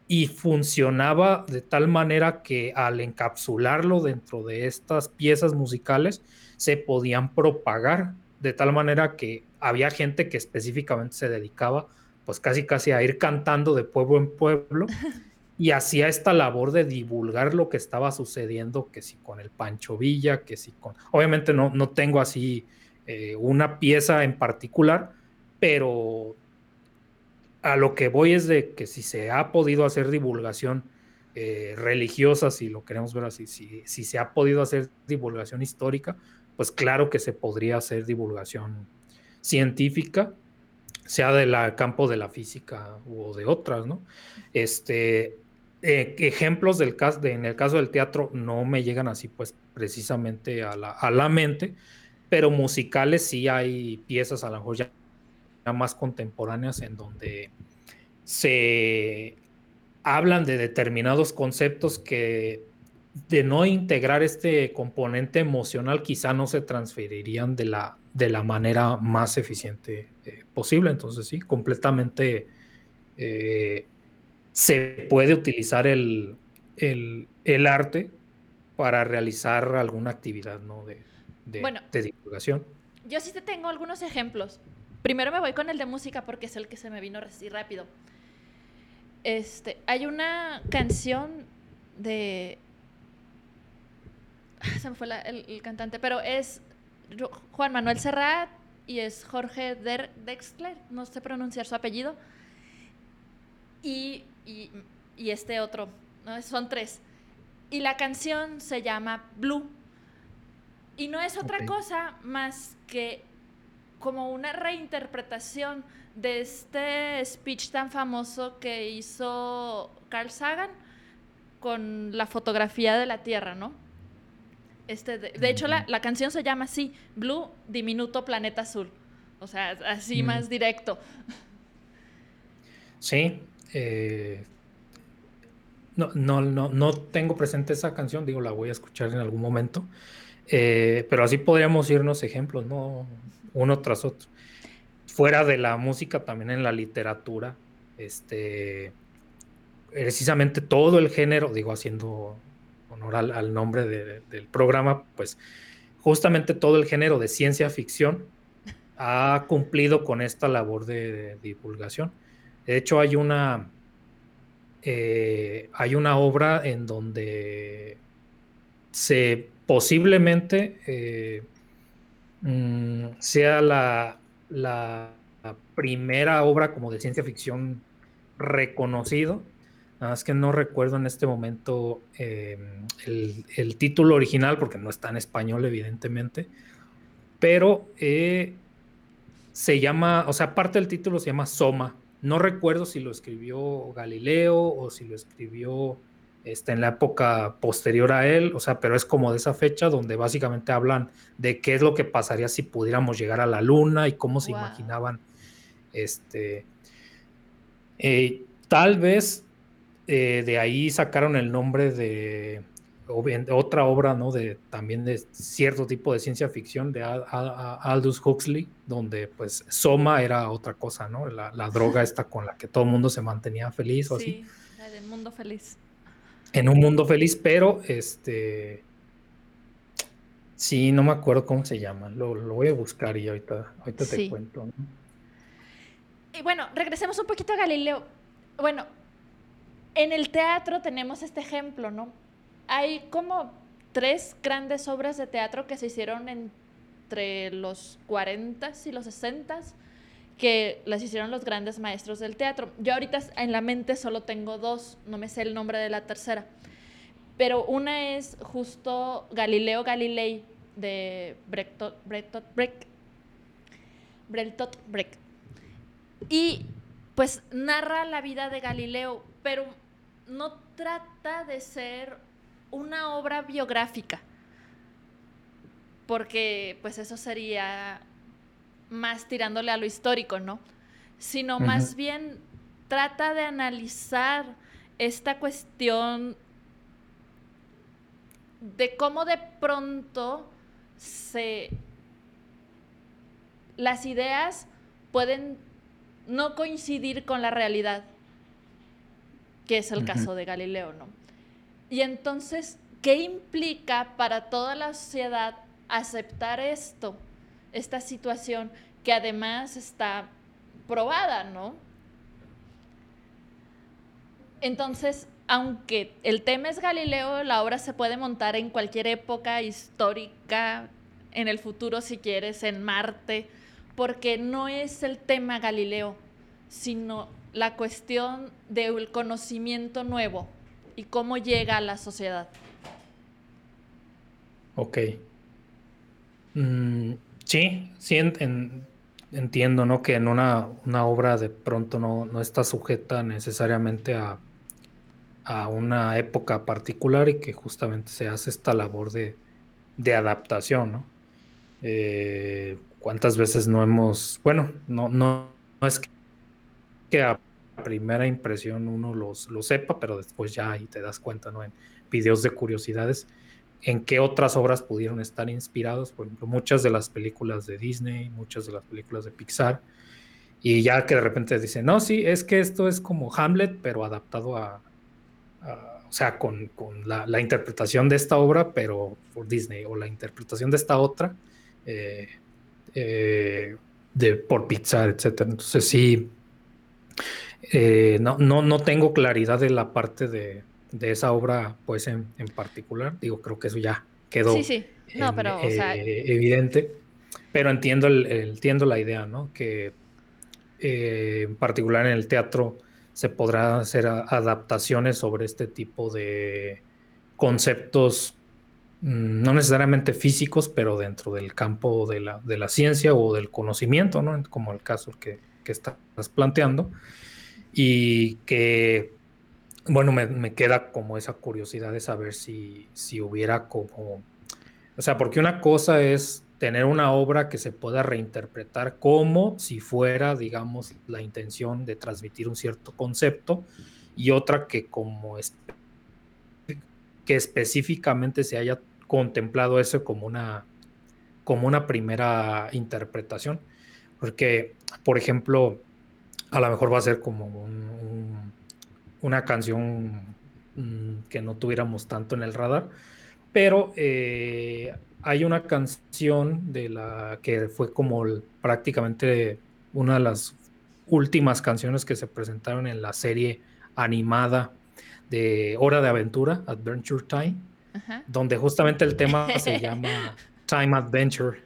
[SPEAKER 2] y funcionaba de tal manera que al encapsularlo dentro de estas piezas musicales se podían propagar de tal manera que había gente que específicamente se dedicaba pues casi casi a ir cantando de pueblo en pueblo (laughs) y hacía esta labor de divulgar lo que estaba sucediendo, que si con el Pancho Villa, que si con... Obviamente no, no tengo así eh, una pieza en particular, pero a lo que voy es de que si se ha podido hacer divulgación eh, religiosa, si lo queremos ver así, si, si se ha podido hacer divulgación histórica, pues claro que se podría hacer divulgación científica, sea del campo de la física o de otras, ¿no? Este, eh, ejemplos del caso, en el caso del teatro no me llegan así pues precisamente a la, mente, pero musicales sí hay piezas a lo mejor ya, más contemporáneas en donde se hablan de determinados conceptos que de no integrar este componente emocional quizá no se transferirían de la, de la manera más eficiente eh, posible. Entonces sí, completamente eh, se puede utilizar el, arte para realizar alguna actividad ¿no? de, de, divulgación.
[SPEAKER 1] Yo sí te tengo algunos ejemplos. Primero me voy con el de música porque es el que se me vino así rápido. Este, hay una canción de... (laughs) Se me fue el, cantante, pero es Juan Manuel Serrat y es Jorge Der Dexler, no sé pronunciar su apellido. Y y, este otro, ¿no? son tres. Y la canción se llama Blue. Y no es otra cosa más que como una reinterpretación de este speech tan famoso que hizo Carl Sagan con la fotografía de la Tierra, ¿no? Este, de, hecho, la, la, canción se llama así, Blue, diminuto planeta azul. O sea, así más directo.
[SPEAKER 2] Sí, eh, no, no, no, no tengo presente esa canción, digo, la voy a escuchar en algún momento, eh, pero así podríamos irnos ejemplos, ¿no? Uno tras otro. Fuera de la música, también en la literatura, este, precisamente todo el género, digo, haciendo al, nombre del programa, pues justamente todo el género de ciencia ficción ha cumplido con esta labor de, divulgación. De hecho, hay una, eh, hay una obra en donde se posiblemente eh, mm, sea la, la, primera obra como de ciencia ficción reconocido. Nada más que no recuerdo en este momento eh, el, título original, porque no está en español, evidentemente. Pero se llama, o sea, parte del título se llama Soma. No recuerdo si lo escribió Galileo o si lo escribió este, en la época posterior a él, o sea, pero es como de esa fecha donde básicamente hablan de qué es lo que pasaría si pudiéramos llegar a la luna y cómo se imaginaban. Este, eh, tal vez eh, de ahí sacaron el nombre de otra obra, ¿no? De también de cierto tipo de ciencia ficción de Aldous Huxley, donde pues Soma era otra cosa, ¿no? La, droga esta con la que todo el mundo se mantenía feliz o
[SPEAKER 1] sí, así. del mundo feliz.
[SPEAKER 2] En un mundo feliz, pero este sí, no me acuerdo cómo se llama. Lo, voy a buscar y ahorita, ahorita te cuento.
[SPEAKER 1] Y bueno, regresemos un poquito a Galileo. Bueno, en el teatro tenemos este ejemplo, ¿no? hay como tres grandes obras de teatro que se hicieron entre los 40 y los 60 que las hicieron los grandes maestros del teatro. Yo ahorita en la mente solo tengo dos, no me sé el nombre de la tercera. Pero una es justo Galileo Galilei de Brechtot Brecht. Brecht. Y pues narra la vida de Galileo, pero no trata de ser una obra biográfica, porque pues eso sería más tirándole a lo histórico, ¿no? Sino más bien trata de analizar esta cuestión de cómo de pronto se las ideas pueden no coincidir con la realidad, que es el caso de Galileo, ¿no? Y entonces, ¿qué implica para toda la sociedad aceptar esto, esta situación que además está probada, ¿no? Entonces, aunque el tema es Galileo, la obra se puede montar en cualquier época histórica, en el futuro si quieres, en Marte, porque no es el tema Galileo, sino la cuestión del conocimiento nuevo, y cómo llega a la sociedad.
[SPEAKER 2] Ok. Mm, sí, sí entiendo, ¿no? Que en una, obra de pronto no, está sujeta necesariamente a, una época particular y que justamente se hace esta labor de, adaptación, ¿no? Eh, ¿Cuántas veces no hemos, bueno, no, no, no es que a primera impresión uno los, lo sepa, pero después ya ahí te das cuenta, ¿no? En videos de curiosidades, en qué otras obras pudieron estar inspirados, por ejemplo, muchas de las películas de Disney, muchas de las películas de Pixar, y ya que de repente dicen, no, sí, es que esto es como Hamlet, pero adaptado a, o sea, con, la, interpretación de esta obra, pero por Disney, o la interpretación de esta otra, eh, eh, de, por Pixar, etcétera. Entonces sí, eh, no, no, no tengo claridad de la parte de, esa obra, pues en, particular. Digo, creo que eso ya quedó eh, evidente. Pero entiendo, el, entiendo la idea, ¿no? Que eh, en particular en el teatro se podrá hacer adaptaciones sobre este tipo de conceptos, mm, no necesariamente físicos, pero dentro del campo de la, de la ciencia o del conocimiento, ¿no? Como el caso que, que estás planteando y que, bueno, me, queda como esa curiosidad de saber si, si hubiera como, o sea, porque una cosa es tener una obra que se pueda reinterpretar como si fuera, digamos, la intención de transmitir un cierto concepto y otra que como es, que específicamente se haya contemplado eso como una, como una primera interpretación. Porque, por ejemplo, a lo mejor va a ser como una canción mm, que no tuviéramos tanto en el radar, pero eh, hay una canción de la que fue como prácticamente una de las últimas canciones que se presentaron en la serie animada de Hora de Aventura, Adventure Time, donde justamente el tema se (laughs) llama Time Adventure.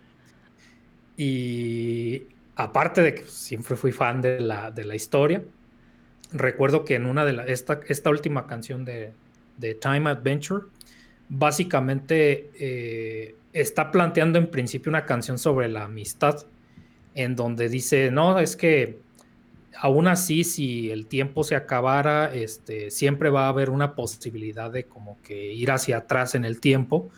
[SPEAKER 2] Y aparte de que siempre fui fan de la, de la historia, recuerdo que en una de las, esta, esta última canción de, de Time Adventure, básicamente eh, está planteando en principio una canción sobre la amistad, en donde dice, no, es que aún así, si el tiempo se acabara, este, siempre va a haber una posibilidad de como que ir hacia atrás en el tiempo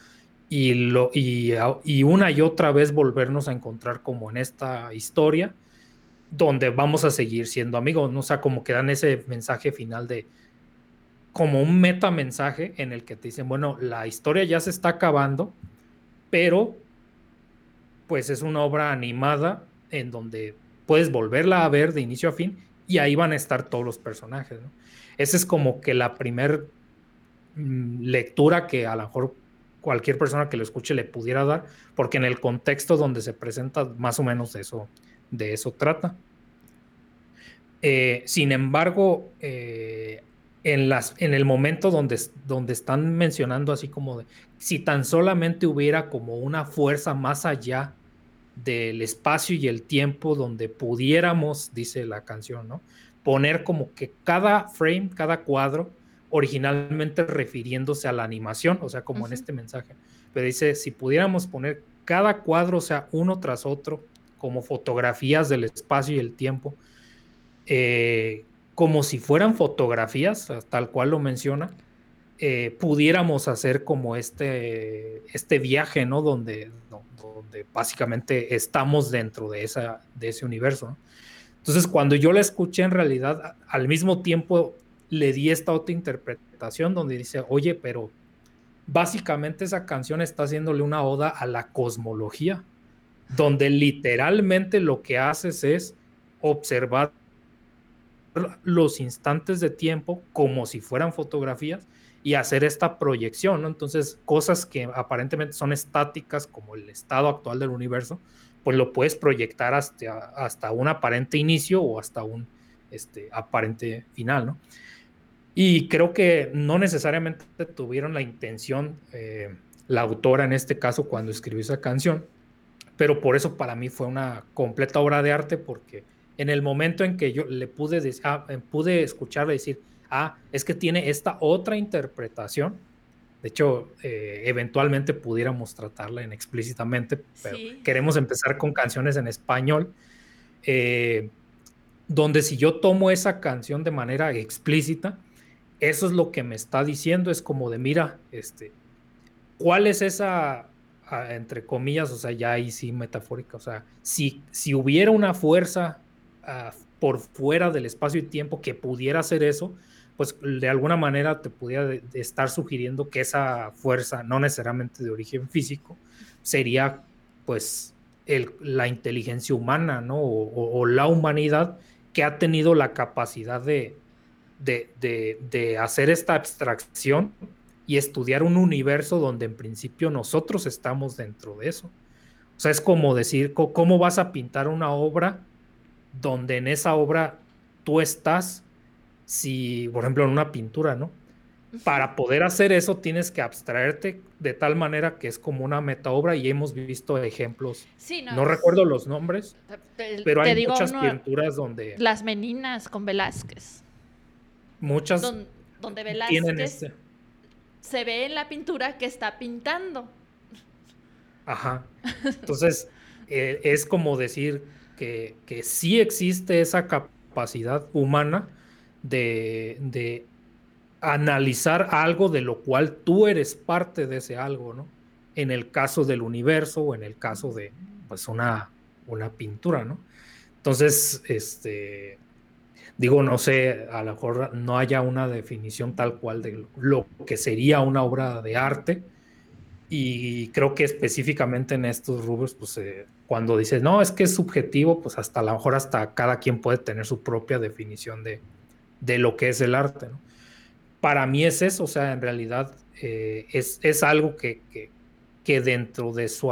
[SPEAKER 2] y, una y otra vez volvernos a encontrar como en esta historia, donde vamos a seguir siendo amigos, ¿no? O sea, como que dan ese mensaje final de, como un meta mensaje en el que te dicen, bueno, la historia ya se está acabando, pero pues es una obra animada en donde puedes volverla a ver de inicio a fin y ahí van a estar todos los personajes. ¿no? Esa es como que la primer mm, lectura que a lo mejor cualquier persona que lo escuche le pudiera dar, porque en el contexto donde se presenta más o menos de eso, de eso trata. Eh, sin embargo, eh, en, las, en el momento donde, donde están mencionando así como de, si tan solamente hubiera como una fuerza más allá del espacio y el tiempo donde pudiéramos, dice la canción, ¿no? Poner como que cada frame, cada cuadro, originalmente refiriéndose a la animación, o sea, como en este mensaje, pero dice, si pudiéramos poner cada cuadro, o sea, uno tras otro, como fotografías del espacio y el tiempo, eh, como si fueran fotografías, tal cual lo menciona, eh, pudiéramos hacer como este, este viaje, ¿no? Donde, donde básicamente estamos dentro de, esa, de ese universo. Entonces, cuando yo la escuché, en realidad, al mismo tiempo le di esta otra interpretación donde dice, oye, pero básicamente esa canción está haciéndole una oda a la cosmología, donde literalmente lo que haces es observar los instantes de tiempo como si fueran fotografías y hacer esta proyección. Entonces, cosas que aparentemente son estáticas, como el estado actual del universo, pues lo puedes proyectar hasta, hasta un aparente inicio o hasta un este, aparente final, ¿no? Y creo que no necesariamente tuvieron la intención, eh, la autora en este caso, cuando escribió esa canción, pero por eso para mí fue una completa obra de arte, porque en el momento en que yo le pude, ah, eh, pude escucharle decir, ah, es que tiene esta otra interpretación. De hecho, eh, eventualmente pudiéramos tratarla en explícitamente, pero queremos empezar con canciones en español, eh, donde si yo tomo esa canción de manera explícita, eso es lo que me está diciendo, es como de, mira, este, ¿cuál es esa, ah, entre comillas, o sea, ya ahí sí metafórica, o sea, si, si hubiera una fuerza ah, por fuera del espacio y tiempo que pudiera hacer eso, pues de alguna manera te pudiera estar sugiriendo que esa fuerza, no necesariamente de origen físico, sería pues la inteligencia humana, ¿no? O, la humanidad que ha tenido la capacidad de, de, hacer esta abstracción y estudiar un universo donde en principio nosotros estamos dentro de eso. O sea, es como decir, ¿cómo vas a pintar una obra donde en esa obra tú estás si, por ejemplo, en una pintura, ¿no? Para poder hacer eso tienes que abstraerte de tal manera que es como una metaobra y hemos visto ejemplos. Sí, no, recuerdo los nombres, pero hay muchas pinturas donde...
[SPEAKER 1] Las meninas con Velázquez.
[SPEAKER 2] Muchas...
[SPEAKER 1] donde Velázquez este se ve en la pintura que está pintando.
[SPEAKER 2] Ajá. Entonces, (laughs) eh, es como decir que, que sí existe esa capacidad humana de, analizar algo de lo cual tú eres parte de ese algo, ¿no? En el caso del universo o en el caso de, pues, una, una pintura, ¿no? Entonces, este, digo, no sé, a lo mejor no haya una definición tal cual de lo que sería una obra de arte, y creo que específicamente en estos rubros, pues cuando dices, no, es que es subjetivo, pues hasta a lo mejor hasta cada quien puede tener su propia definición de, de lo que es el arte. Para mí es eso, o sea, en realidad eh, es, es, algo que, que, que, dentro de su,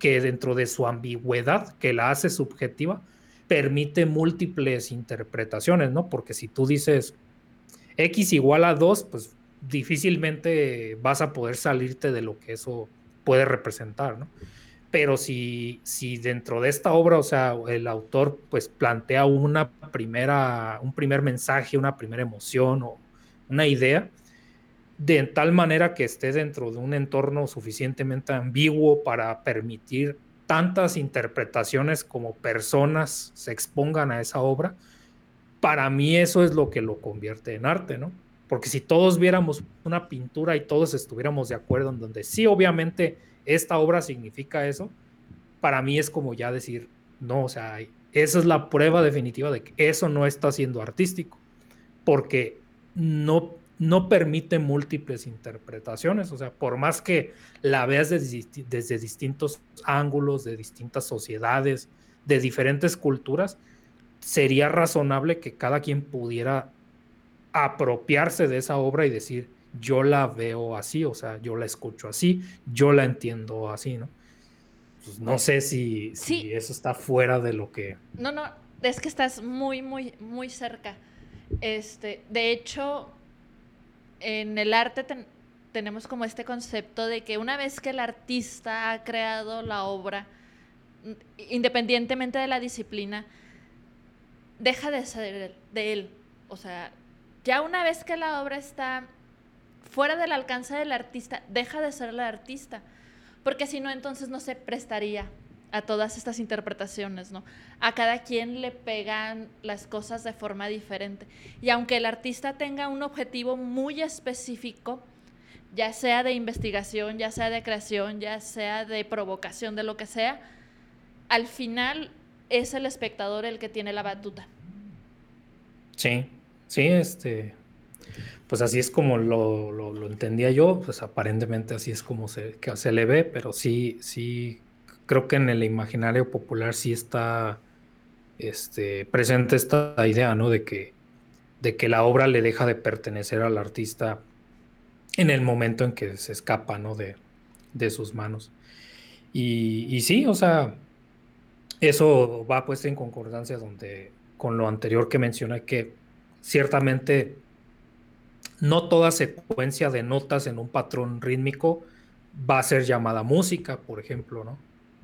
[SPEAKER 2] que dentro de su ambigüedad, que la hace subjetiva, permite múltiples interpretaciones, ¿no? Porque si tú dices X igual a 2, pues difícilmente vas a poder salirte de lo que eso puede representar, ¿no? Pero si, si dentro de esta obra, o sea, el autor pues plantea una primera, un primer mensaje, una primera emoción o una idea, de tal manera que esté dentro de un entorno suficientemente ambiguo para permitir tantas interpretaciones como personas se expongan a esa obra, para mí eso es lo que lo convierte en arte, ¿no? Porque si todos viéramos una pintura y todos estuviéramos de acuerdo en donde sí, obviamente esta obra significa eso, para mí es como ya decir, no, o sea, esa es la prueba definitiva de que eso no está siendo artístico, porque no no permite múltiples interpretaciones, o sea, por más que la veas desde, distintos ángulos, de distintas sociedades, de diferentes culturas, sería razonable que cada quien pudiera apropiarse de esa obra y decir, yo la veo así, o sea, yo la escucho así, yo la entiendo así, ¿no? Pues no sé si, si eso está fuera de lo que...
[SPEAKER 1] No, no, es que estás muy, muy, muy cerca. Este, de hecho, en el arte tenemos como este concepto de que una vez que el artista ha creado la obra, independientemente de la disciplina, deja de ser de él. O sea, ya una vez que la obra está fuera del alcance del artista, deja de ser el artista. Porque si no, entonces no se prestaría a todas estas interpretaciones, ¿no? A cada quien le pegan las cosas de forma diferente. Y aunque el artista tenga un objetivo muy específico, ya sea de investigación, ya sea de creación, ya sea de provocación, de lo que sea, al final es el espectador el que tiene la batuta.
[SPEAKER 2] Sí, sí, este, pues así es como lo, lo, entendía yo, pues aparentemente así es como se, que se le ve, pero sí, sí creo que en el imaginario popular sí está este, presente esta idea, ¿no? De que, de que la obra le deja de pertenecer al artista en el momento en que se escapa, ¿no? De, de sus manos. Y, sí, o sea, eso va pues en concordancia donde, con lo anterior que mencioné, que ciertamente no toda secuencia de notas en un patrón rítmico va a ser llamada música, por ejemplo, ¿no?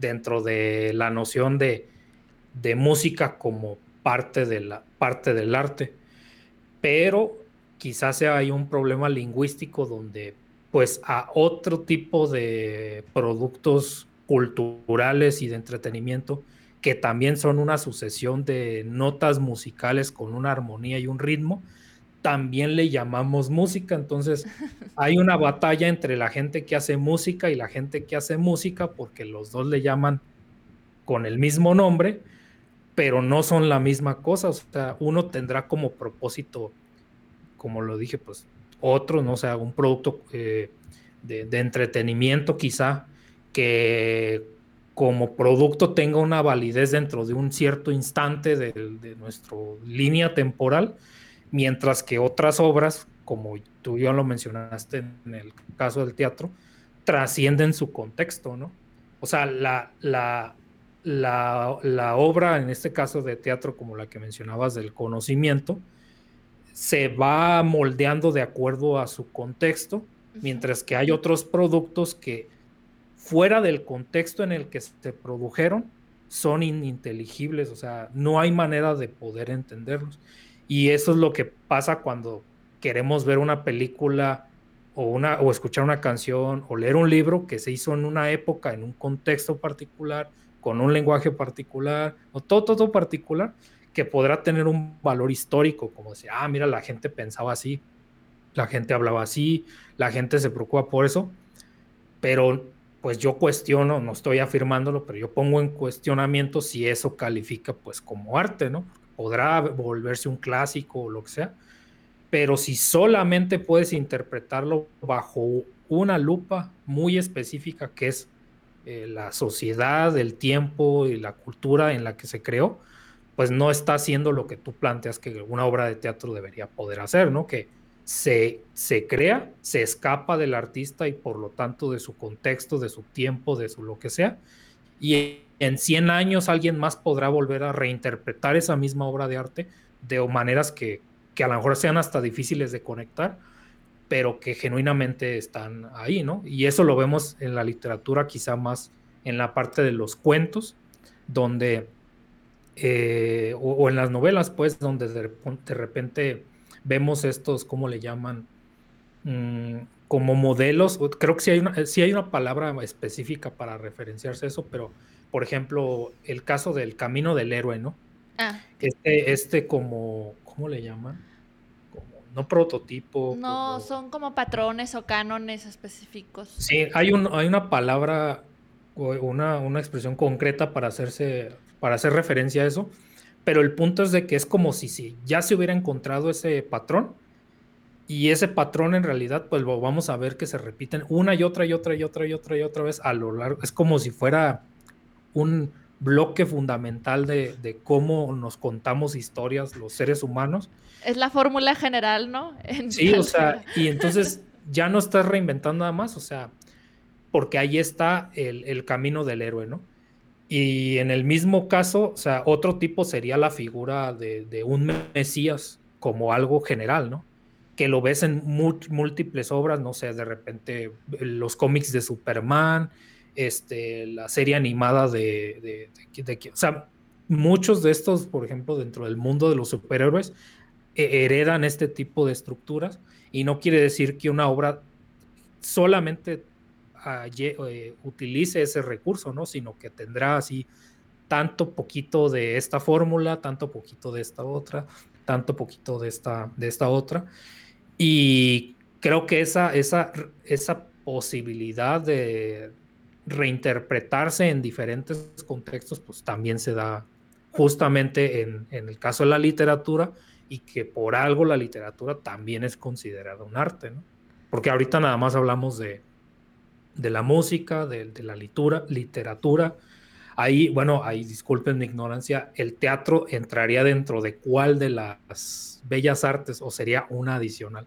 [SPEAKER 2] Dentro de la noción de, música como parte, de la, parte del arte. Pero quizás sea un problema lingüístico donde pues a otro tipo de productos culturales y de entretenimiento que también son una sucesión de notas musicales con una armonía y un ritmo, también le llamamos música. Entonces (laughs) hay una batalla entre la gente que hace música y la gente que hace música porque los dos le llaman con el mismo nombre, pero no son la misma cosa. O sea, uno tendrá como propósito, como lo dije, pues otro, no o sea, un producto eh, de, entretenimiento quizá que como producto tenga una validez dentro de un cierto instante de, de nuestra línea temporal mientras que otras obras, como tú ya lo mencionaste en el caso del teatro, trascienden su contexto, ¿no? O sea, la, la, la, obra, en este caso de teatro, como la que mencionabas del conocimiento, se va moldeando de acuerdo a su contexto, mientras que hay otros productos que fuera del contexto en el que se produjeron son ininteligibles, o sea, no hay manera de poder entenderlos. Y eso es lo que pasa cuando queremos ver una película o, una, o escuchar una canción o leer un libro que se hizo en una época, en un contexto particular, con un lenguaje particular, o todo, todo particular, que podrá tener un valor histórico, como decir, ah, mira, la gente pensaba así, la gente hablaba así, la gente se preocupa por eso, pero pues yo cuestiono, no estoy afirmándolo, pero yo pongo en cuestionamiento si eso califica pues como arte, ¿no? Podrá volverse un clásico o lo que sea, pero si solamente puedes interpretarlo bajo una lupa muy específica que es eh, la sociedad, el tiempo y la cultura en la que se creó, pues no está haciendo lo que tú planteas que una obra de teatro debería poder hacer, ¿no? Que se, se crea, se escapa del artista y por lo tanto de su contexto, de su tiempo, de su lo que sea, y en 100 años alguien más podrá volver a reinterpretar esa misma obra de arte de maneras que, que a lo mejor sean hasta difíciles de conectar, pero que genuinamente están ahí, ¿no? Y eso lo vemos en la literatura quizá más en la parte de los cuentos, donde, eh, o, en las novelas, pues, donde de, repente vemos estos, ¿cómo le llaman? Mm, como modelos, creo que sí hay, una, sí hay una palabra específica para referenciarse a eso, pero, por ejemplo, el caso del camino del héroe, ¿no? Ah. Este, este como, ¿cómo le llaman? no prototipo.
[SPEAKER 1] No, son como patrones o cánones específicos.
[SPEAKER 2] Sí, hay, un, hay una palabra, una, una expresión concreta para, hacerse, para hacer referencia a eso, pero el punto es de que es como si, si ya se hubiera encontrado ese patrón y ese patrón en realidad pues lo vamos a ver que se repiten una y otra y otra y otra y otra y otra vez a lo largo. Es como si fuera un bloque fundamental de, de cómo nos contamos historias los seres humanos
[SPEAKER 1] es la fórmula general, ¿no?
[SPEAKER 2] sí, o sea, y entonces (laughs) ya no estás reinventando nada más, o sea, porque ahí está el, camino del héroe, ¿no? Y en el mismo caso, o sea, otro tipo sería la figura de, un Mesías como algo general, ¿no? Que lo ves en múltiples obras, no sé, de repente los cómics de Superman, este, la serie animada de, de, o sea, muchos de estos, por ejemplo, dentro del mundo de los superhéroes, e-, heredan este tipo de estructuras y no quiere decir que una obra solamente eh, utilice ese recurso, ¿no? Sino que tendrá así tanto poquito de esta fórmula, tanto poquito de esta otra, tanto poquito de esta, de esta otra. Y creo que esa, esa, esa posibilidad de reinterpretarse en diferentes contextos, pues también se da justamente en, el caso de la literatura, y que por algo la literatura también es considerada un arte, ¿no? Porque ahorita nada más hablamos de, de la música, de, la litura, literatura. Ahí, bueno, ahí disculpen mi ignorancia, el teatro entraría dentro de cuál de las bellas artes o sería una adicional.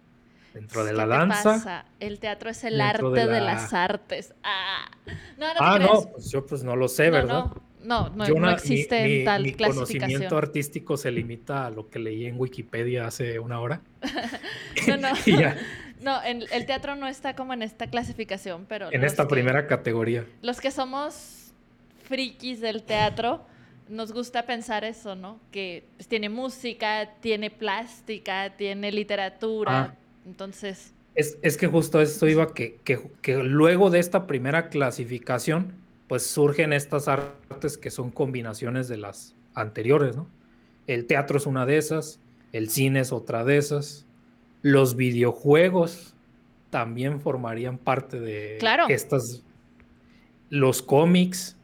[SPEAKER 2] Dentro de la danza. Pasa?
[SPEAKER 1] El teatro es el arte de, las artes. Ah,
[SPEAKER 2] no, no, ah, no pues yo pues no lo sé, ¿verdad?
[SPEAKER 1] No, no, existe tal
[SPEAKER 2] mi conocimiento artístico se limita a lo que leí en Wikipedia hace una hora. (laughs)
[SPEAKER 1] no, no. (laughs) no, el teatro no está como en esta clasificación, pero...
[SPEAKER 2] En esta primera categoría.
[SPEAKER 1] Los que somos frikis del teatro, nos gusta pensar eso, ¿no? Que pues, tiene música, tiene plástica, tiene literatura, ah. Entonces...
[SPEAKER 2] Es, es, que justo esto iba que, que, que luego de esta primera clasificación pues surgen estas artes que son combinaciones de las anteriores, ¿no? El teatro es una de esas, el cine es otra de esas, los videojuegos también formarían parte de estas, los cómics,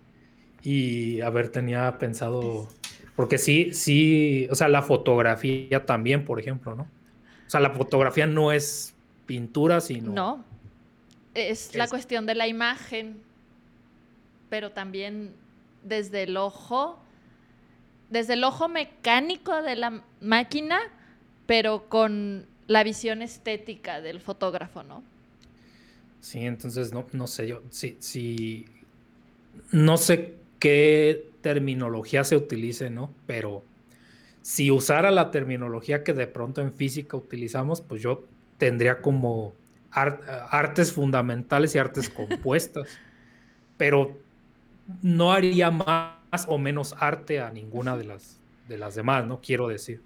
[SPEAKER 2] y a ver, tenía pensado, porque sí, sí, o sea, la fotografía también, por ejemplo, ¿no? O sea, la fotografía no es pintura, sino...
[SPEAKER 1] No, es la cuestión de la imagen pero también desde el ojo, desde el ojo mecánico de la máquina, pero con la visión estética del fotógrafo, ¿no?
[SPEAKER 2] Sí, entonces no, no sé yo, sí, sí, no sé qué terminología se utilice, ¿no? Pero si usara la terminología que de pronto en física utilizamos, pues yo tendría como artes fundamentales y artes (laughs) compuestas. Pero no haría más o menos arte a ninguna de las, de las demás, ¿no? Quiero decir.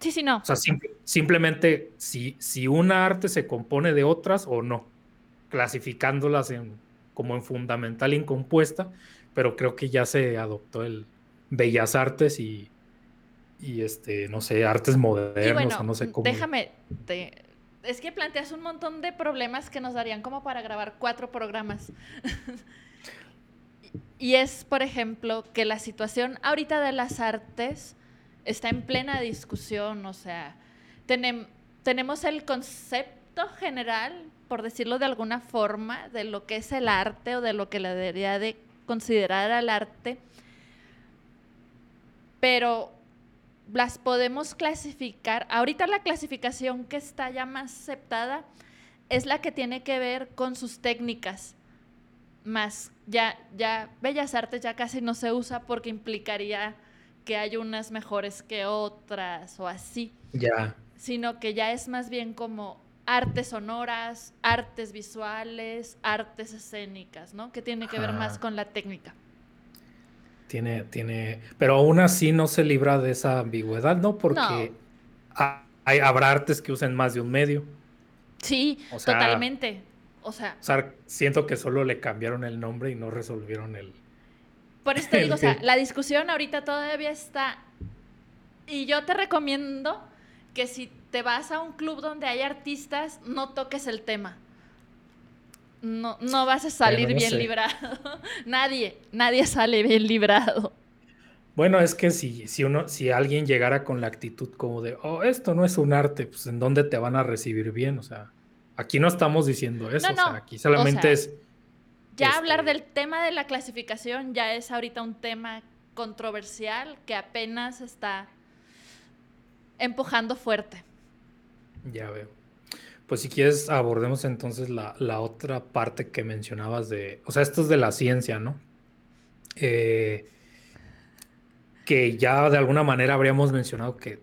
[SPEAKER 1] Sí, sí, no.
[SPEAKER 2] O sea, simplemente si, si una arte se compone de otras o no, clasificándolas en, como en fundamental incompuesta, pero creo que ya se adoptó el Bellas Artes y, y este, no sé, artes modernos, no sé cómo.
[SPEAKER 1] Déjame, es que planteas un montón de problemas que nos darían como para grabar cuatro programas. (laughs) Y es, por ejemplo, que la situación ahorita de las artes está en plena discusión, o sea, tenemos el concepto general, por decirlo de alguna forma, de lo que es el arte o de lo que le debería de considerar al arte, pero las podemos clasificar. Ahorita la clasificación que está ya más aceptada es la que tiene que ver con sus técnicas. Más ya, ya Bellas Artes ya casi no se usa porque implicaría que hay unas mejores que otras o así.
[SPEAKER 2] Ya.
[SPEAKER 1] Sino que ya es más bien como artes sonoras, artes visuales, artes escénicas, ¿no? Que tiene que ver más con la técnica.
[SPEAKER 2] Tiene, tiene, pero aún así no se libra de esa ambigüedad, ¿no? Porque Hay, habrá artes que usen más de un medio.
[SPEAKER 1] Sí, totalmente. O sea,
[SPEAKER 2] siento que solo le cambiaron el nombre y no resolvieron el.
[SPEAKER 1] Por eso te (laughs) digo, o sea, la discusión ahorita todavía está. Y yo te recomiendo que si te vas a un club donde hay artistas, no toques el tema no, no vas a salir bien librado. (laughs) nadie, nadie sale bien librado.
[SPEAKER 2] Bueno, es que si, si uno, si alguien llegara con la actitud como de, oh, esto no es un arte, pues en dónde te van a recibir bien, o sea, aquí no estamos diciendo eso, o sea, aquí solamente es.
[SPEAKER 1] Ya este hablar del tema de la clasificación ya es ahorita un tema controversial que apenas está empujando fuerte.
[SPEAKER 2] Ya veo. Pues si quieres abordemos entonces la, otra parte que mencionabas de, o sea, esto es de la ciencia, ¿no? Eh, que ya de alguna manera habríamos mencionado que,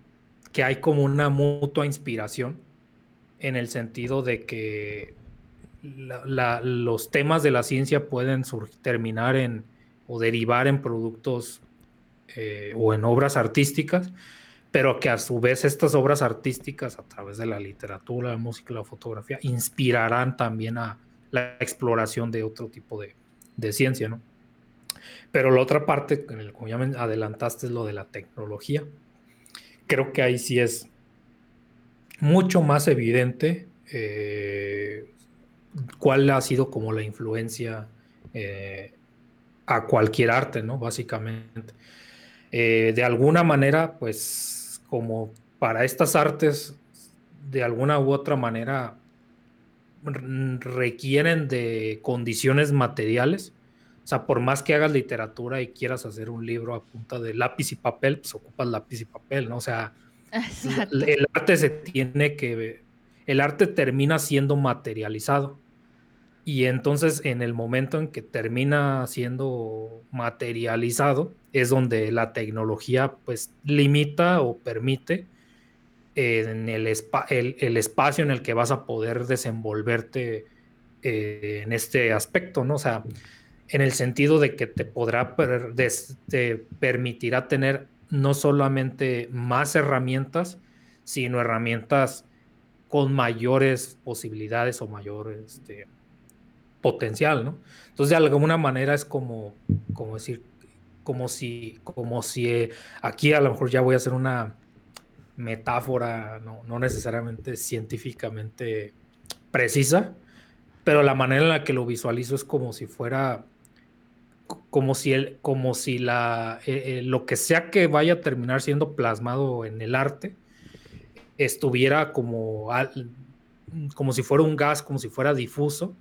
[SPEAKER 2] que hay como una mutua inspiración en el sentido de que los temas de la ciencia pueden terminar en o derivar en productos eh, o en obras artísticas pero que a su vez estas obras artísticas a través de la literatura, la música la fotografía inspirarán también a la exploración de otro tipo de, ciencia, ¿no? Pero la otra parte, como ya me adelantaste, es lo de la tecnología. Creo que ahí sí es mucho más evidente eh, cuál ha sido como la influencia eh, a cualquier arte, ¿no? Básicamente. Eh, de alguna manera, pues como para estas artes, de alguna u otra manera, requieren de condiciones materiales. O sea, por más que hagas literatura y quieras hacer un libro a punta de lápiz y papel, pues ocupas lápiz y papel, ¿no? O sea, el arte se tiene que, el arte termina siendo materializado. Y entonces en el momento en que termina siendo materializado es donde la tecnología pues limita o permite en el, el, espacio en el que vas a poder desenvolverte eh, en este aspecto, ¿no? O sea, en el sentido de que te podrá, te permitirá tener no solamente más herramientas, sino herramientas con mayores posibilidades o mayores este, potencial, ¿no? Entonces, de alguna manera es como, como decir, como si, como si eh, aquí a lo mejor ya voy a hacer una metáfora, no, necesariamente científicamente precisa, pero la manera en la que lo visualizo es como si fuera, como si, el, como si la, eh, eh, lo que sea que vaya a terminar siendo plasmado en el arte estuviera como, como si fuera un gas, como si fuera difuso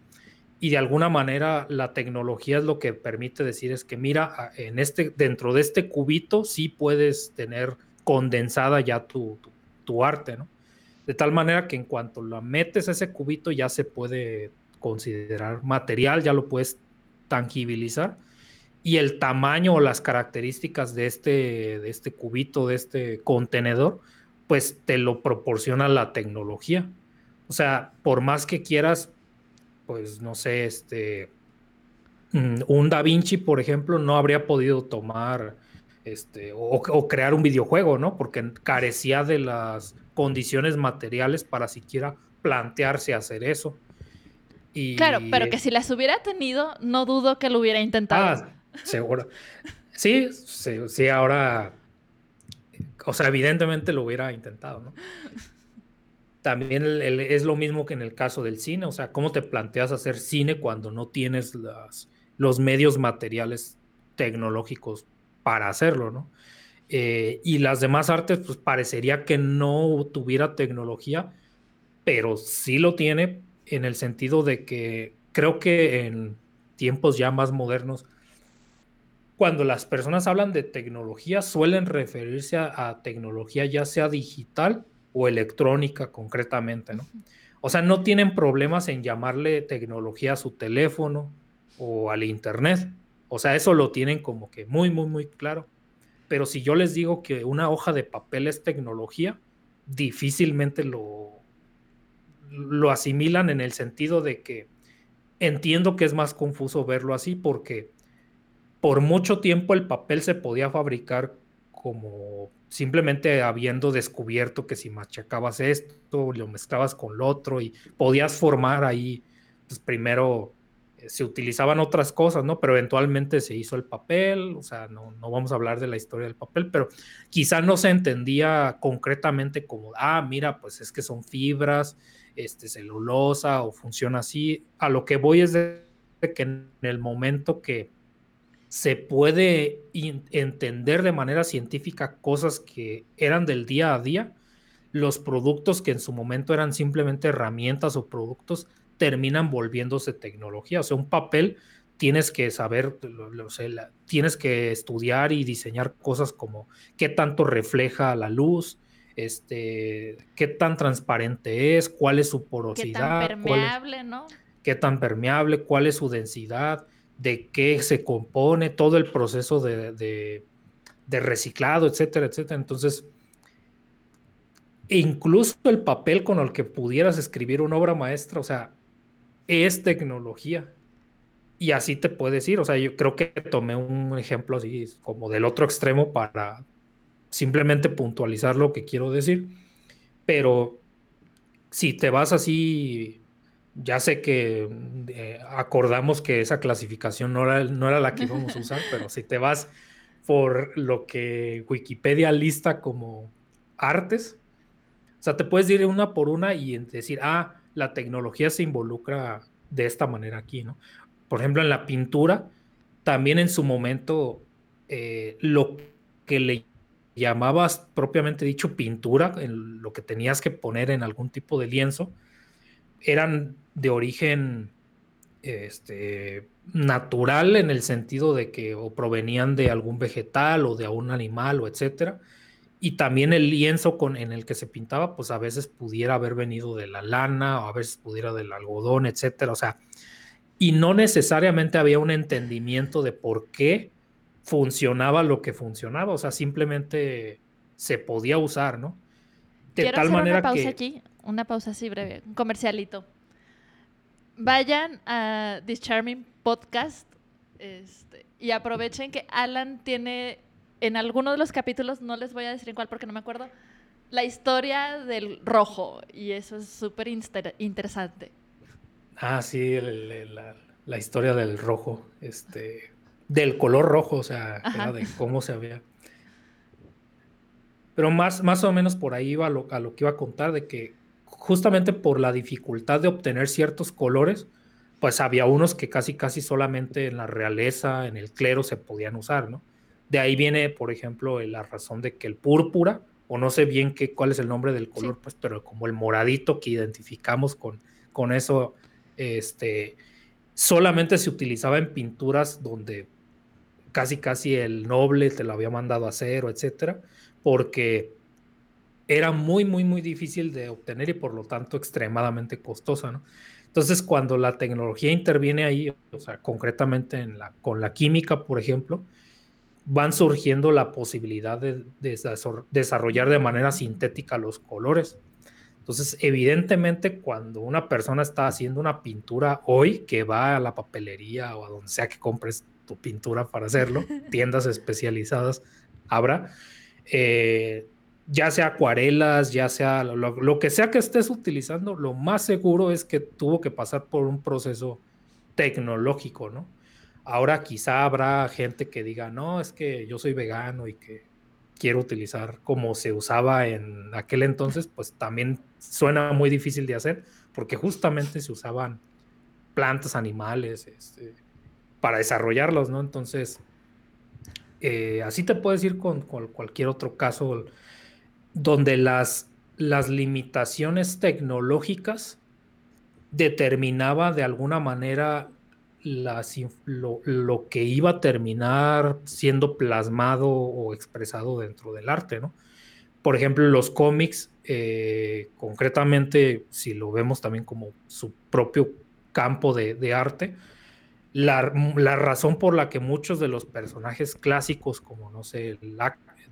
[SPEAKER 2] y de alguna manera la tecnología es lo que permite decir es que mira, en este, dentro de este cubito sí puedes tener condensada ya tu, tu, arte, ¿no? De tal manera que en cuanto la metes a ese cubito ya se puede considerar material, ya lo puedes tangibilizar y el tamaño o las características de este, de este cubito, de este contenedor, pues te lo proporciona la tecnología. O sea, por más que quieras pues no sé, este, mm, un Da Vinci, por ejemplo, no habría podido tomar este, o, crear un videojuego, ¿no? Porque carecía de las condiciones materiales para siquiera plantearse hacer eso.
[SPEAKER 1] Y, claro, pero que si las hubiera tenido, no dudo que lo hubiera intentado.
[SPEAKER 2] Ah, seguro. sí, sí, sí, ahora, o sea, evidentemente lo hubiera intentado, ¿no? También es lo mismo que en el caso del cine, o sea, ¿cómo te planteas hacer cine cuando no tienes los medios materiales tecnológicos para hacerlo, ¿no? Eh, y las demás artes, pues parecería que no tuviera tecnología, pero sí lo tiene en el sentido de que creo que en tiempos ya más modernos cuando las personas hablan de tecnología, suelen referirse a, tecnología ya sea digital o electrónica concretamente, ¿no? O sea, no tienen problemas en llamarle tecnología a su teléfono o al internet. O sea, eso lo tienen como que muy, muy, muy claro. Pero si yo les digo que una hoja de papel es tecnología, difícilmente lo, lo asimilan en el sentido de que entiendo que es más confuso verlo así porque por mucho tiempo el papel se podía fabricar como simplemente habiendo descubierto que si machacabas esto, lo mezclabas con lo otro y podías formar ahí, pues primero eh, se utilizaban otras cosas, ¿no? Pero eventualmente se hizo el papel, o sea, no, no vamos a hablar de la historia del papel, pero quizá no se entendía concretamente como, ah, mira, pues es que son fibras, este, celulosa o funciona así. A lo que voy es de que en el momento que se puede entender de manera científica cosas que eran del día a día, los productos que en su momento eran simplemente herramientas o productos terminan volviéndose tecnología. O sea, un papel tienes que saber, tienes que estudiar y diseñar cosas como qué tanto refleja la luz, este, qué tan transparente es, cuál es su porosidad.
[SPEAKER 1] Qué tan permeable, ¿no?
[SPEAKER 2] Qué tan permeable, cuál es su densidad de qué se compone, todo el proceso de, reciclado, etcétera, etcétera. Entonces, incluso el papel con el que pudieras escribir una obra maestra, o sea, es tecnología. Y así te puedes ir. O sea, yo creo que tomé un ejemplo así como del otro extremo para simplemente puntualizar lo que quiero decir. Pero si te vas así ya sé que eh, acordamos que esa clasificación no era, no era la que íbamos a usar, pero si te vas por lo que Wikipedia lista como artes, o sea, te puedes ir una por una y decir, ah, la tecnología se involucra de esta manera aquí, ¿no? Por ejemplo, en la pintura, también en su momento, eh, lo que le llamabas propiamente dicho pintura, en lo que tenías que poner en algún tipo de lienzo, eran de origen este, natural en el sentido de que o provenían de algún vegetal o de algún animal o etcétera. Y también el lienzo con, en el que se pintaba, pues a veces pudiera haber venido de la lana o a veces pudiera del algodón, etcétera. O sea, y no necesariamente había un entendimiento de por qué funcionaba lo que funcionaba. O sea, simplemente se podía usar, ¿no?
[SPEAKER 1] De tal manera una pausa aquí, una pausa así breve, un comercialito vayan a This Charming Podcast este, y aprovechen que Alan tiene en alguno de los capítulos, no les voy a decir en cuál porque no me acuerdo, la historia del rojo y eso es súper interesante.
[SPEAKER 2] Ah, sí, la, historia del rojo, este, del color rojo, o sea, de cómo se había. Pero más, más o menos por ahí iba lo, a lo que iba a contar, de que justamente por la dificultad de obtener ciertos colores, pues había unos que casi casi solamente en la realeza, en el clero se podían usar, ¿no? De ahí viene, por ejemplo, la razón de que el púrpura, o no sé bien qué, cuál es el nombre del color, pues, pero como el moradito que identificamos con, con eso, este, solamente se utilizaba en pinturas donde casi casi el noble te lo había mandado a hacer, o etcétera, porque era muy, muy, muy difícil de obtener y por lo tanto extremadamente costosa, ¿no? Entonces, cuando la tecnología interviene ahí, o sea, concretamente en la, con la química, por ejemplo, van surgiendo la posibilidad de, desarrollar de manera sintética los colores. Entonces, evidentemente, cuando una persona está haciendo una pintura hoy, que va a la papelería o a donde sea que compres tu pintura para hacerlo, (laughs) tiendas especializadas habrá, eh, ya sea acuarelas, ya sea lo, que sea que estés utilizando, lo más seguro es que tuvo que pasar por un proceso tecnológico, ¿no? Ahora quizá habrá gente que diga, no, es que yo soy vegano y que quiero utilizar como se usaba en aquel entonces, pues también suena muy difícil de hacer, porque justamente se usaban plantas, animales, este, para desarrollarlos, ¿no? Entonces, eh, así te puedes ir con, con cualquier otro caso donde las, las limitaciones tecnológicas determinaba de alguna manera lo, que iba a terminar siendo plasmado o expresado dentro del arte, ¿no? Por ejemplo, los cómics, eh, concretamente, si lo vemos también como su propio campo de, arte, la, la, razón por la que muchos de los personajes clásicos, como no sé, el,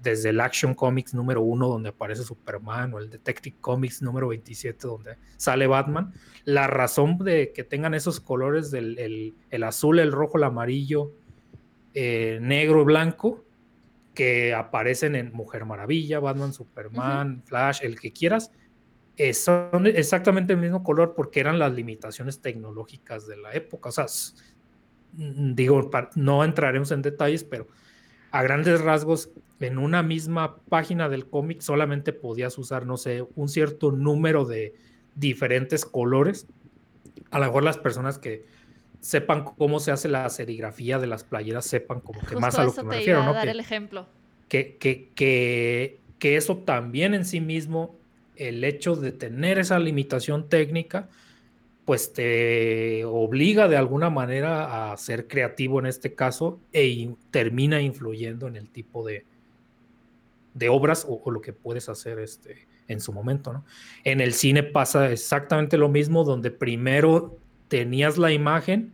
[SPEAKER 2] desde el Action Comics número uno, donde aparece Superman, o el Detective Comics número 27, donde sale Batman, la razón de que tengan esos colores del el, azul, el rojo, el amarillo, eh, negro, blanco, que aparecen en Mujer Maravilla, Batman, Superman, Flash, el que quieras, son exactamente el mismo color porque eran las limitaciones tecnológicas de la época. O sea, digo, no entraremos en detalles, pero a grandes rasgos, en una misma página del cómic solamente podías usar, no sé, un cierto número de diferentes colores. A lo mejor las personas que sepan cómo se hace la serigrafía de las playeras sepan como que más a lo que me refiero, ¿no?
[SPEAKER 1] Dar el ejemplo.
[SPEAKER 2] Que, que, que, que eso también en sí mismo, el hecho de tener esa limitación técnica, pues te obliga de alguna manera a ser creativo en este caso e termina influyendo en el tipo de, de obras o, lo que puedes hacer este, en su momento. ¿no? En el cine pasa exactamente lo mismo, donde primero tenías la imagen,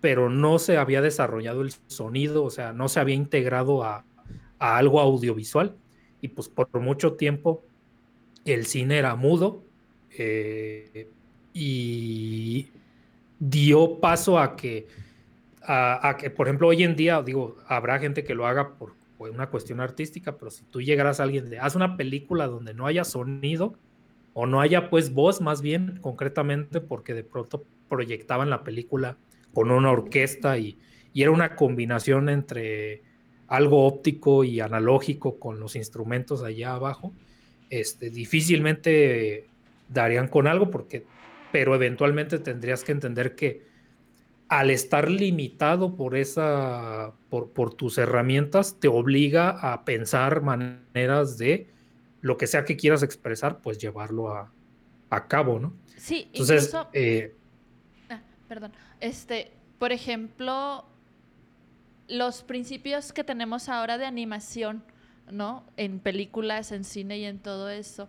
[SPEAKER 2] pero no se había desarrollado el sonido, o sea, no se había integrado a, algo audiovisual. Y pues por mucho tiempo el cine era mudo. Eh, y dio paso a que, a, que, por ejemplo, hoy en día, digo, habrá gente que lo haga por, una cuestión artística, pero si tú llegaras a alguien de, haz una película donde no haya sonido o no haya pues voz más bien concretamente porque de pronto proyectaban la película con una orquesta y, y era una combinación entre algo óptico y analógico con los instrumentos allá abajo, este, difícilmente darían con algo porque pero eventualmente tendrías que entender que al estar limitado por esa, por, por tus herramientas, te obliga a pensar maneras de lo que sea que quieras expresar, pues llevarlo a, a cabo, ¿no?
[SPEAKER 1] Sí, Entonces, incluso, eh, ah, perdón, este, por ejemplo, los principios que tenemos ahora de animación, ¿no? En películas, en cine y en todo eso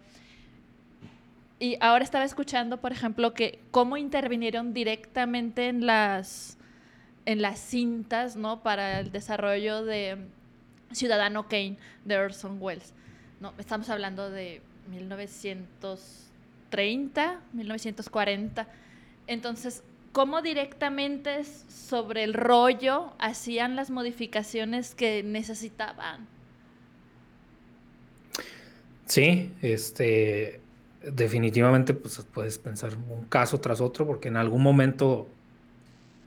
[SPEAKER 1] y ahora estaba escuchando, por ejemplo, que cómo intervinieron directamente en las, en las cintas, ¿no? Para el desarrollo de Ciudadano Kane de Orson Welles. ¿no? Estamos hablando de 1930, 1940. Entonces, cómo directamente sobre el rollo hacían las modificaciones que necesitaban.
[SPEAKER 2] Sí, este, definitivamente pues, puedes pensar un caso tras otro porque en algún momento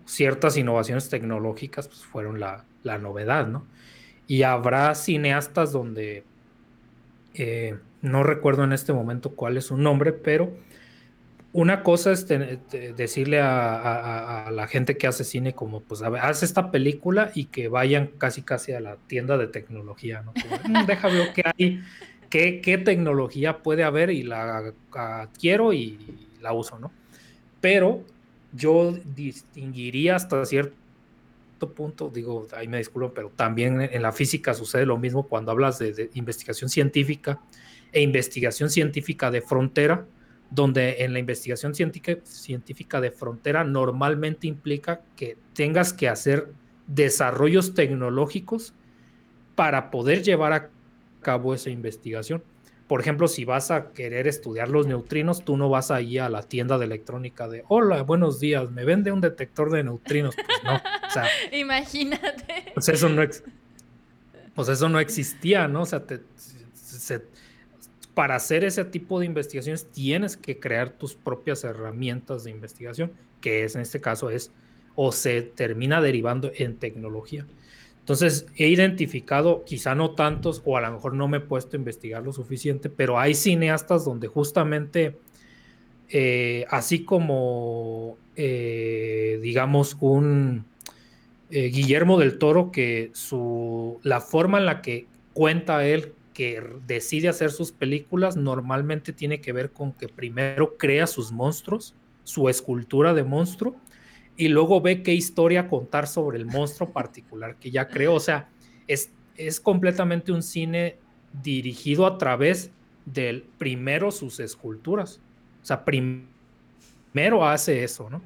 [SPEAKER 2] ciertas innovaciones tecnológicas pues, fueron la, novedad, ¿no? Y habrá cineastas donde eh, no recuerdo en este momento cuál es su nombre, pero una cosa es decirle a, la gente que hace cine como, pues, haz esta película y que vayan casi casi a la tienda de tecnología, ¿no? Mm, deja ver qué hay qué, tecnología puede haber y la adquiero y la uso, ¿no? Pero yo distinguiría hasta cierto punto, digo, ahí me disculpo, pero también en la física sucede lo mismo cuando hablas de, investigación científica e investigación científica de frontera, donde en la investigación científica de frontera normalmente implica que tengas que hacer desarrollos tecnológicos para poder llevar a cabo esa investigación. Por ejemplo, si vas a querer estudiar los neutrinos, tú no vas ahí a la tienda de electrónica de, hola, buenos días, ¿me vende un detector de neutrinos? Pues no. (laughs)
[SPEAKER 1] Imagínate.
[SPEAKER 2] Pues eso no, pues eso no existía, ¿no? O sea, para hacer ese tipo de investigaciones tienes que crear tus propias herramientas de investigación, que es en este caso es, o se termina derivando en tecnología. Entonces, he identificado, quizá no tantos, o a lo mejor no me he puesto a investigar lo suficiente, pero hay cineastas donde justamente, eh, así como, eh, digamos, un eh, Guillermo del Toro, que su, la forma en la que cuenta él que decide hacer sus películas normalmente tiene que ver con que primero crea sus monstruos, su escultura de monstruo, y luego ve qué historia contar sobre el monstruo particular que ya creó. O sea, es, es completamente un cine dirigido a través del primero sus esculturas. O sea, primero hace eso, ¿no?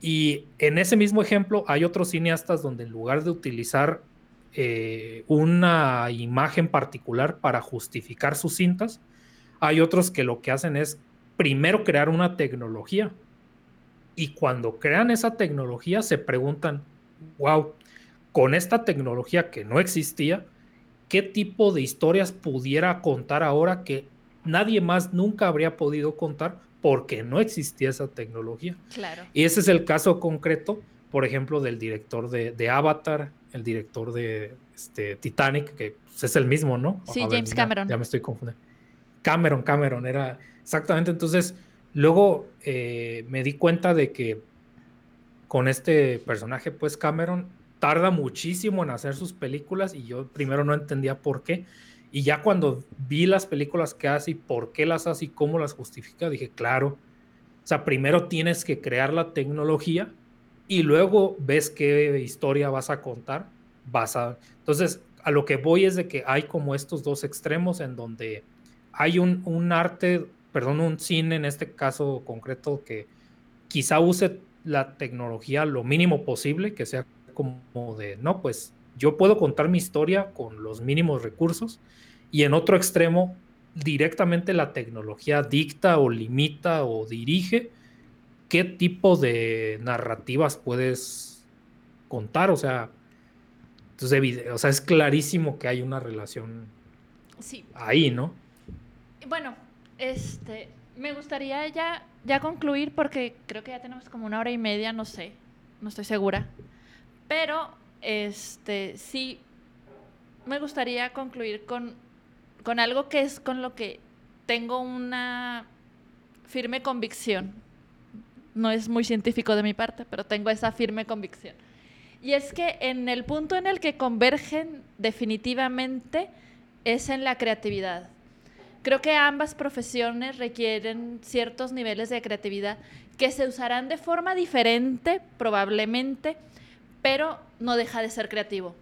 [SPEAKER 2] Y en ese mismo ejemplo hay otros cineastas donde en lugar de utilizar eh, una imagen particular para justificar sus cintas, hay otros que lo que hacen es primero crear una tecnología. Y cuando crean esa tecnología se preguntan, wow, con esta tecnología que no existía, ¿qué tipo de historias pudiera contar ahora que nadie más nunca habría podido contar porque no existía esa tecnología.
[SPEAKER 1] Claro.
[SPEAKER 2] Y ese es el caso concreto, por ejemplo, del director de, Avatar, el director de este, Titanic, que pues, es el mismo, ¿no?
[SPEAKER 1] Sí, James Cameron.
[SPEAKER 2] Ya, me estoy confundiendo. Cameron, Cameron, era exactamente. Entonces, luego eh, me di cuenta de que con este personaje, pues Cameron tarda muchísimo en hacer sus películas y yo primero no entendía por qué. Y ya cuando vi las películas que hace y por qué las hace y cómo las justifica, dije, claro. O sea, primero tienes que crear la tecnología y luego ves qué historia vas a contar. Vas a... Entonces, a lo que voy es de que hay como estos dos extremos en donde hay un, un arte, perdón, un cine en este caso concreto que quizá use la tecnología lo mínimo posible, que sea como de, no, pues yo puedo contar mi historia con los mínimos recursos y en otro extremo, directamente la tecnología dicta o limita o dirige qué tipo de narrativas puedes contar. O sea, entonces, o sea, es clarísimo que hay una relación
[SPEAKER 1] sí.
[SPEAKER 2] ahí, ¿no?
[SPEAKER 1] Bueno, este, me gustaría ya, ya concluir porque creo que ya tenemos como una hora y media, no sé, no estoy segura. Pero, este, sí, me gustaría concluir con con algo que es con lo que tengo una firme convicción. No es muy científico de mi parte, pero tengo esa firme convicción. Y es que en el punto en el que convergen definitivamente es en la creatividad. Creo que ambas profesiones requieren ciertos niveles de creatividad que se usarán de forma diferente, probablemente, pero no deja de ser creativo.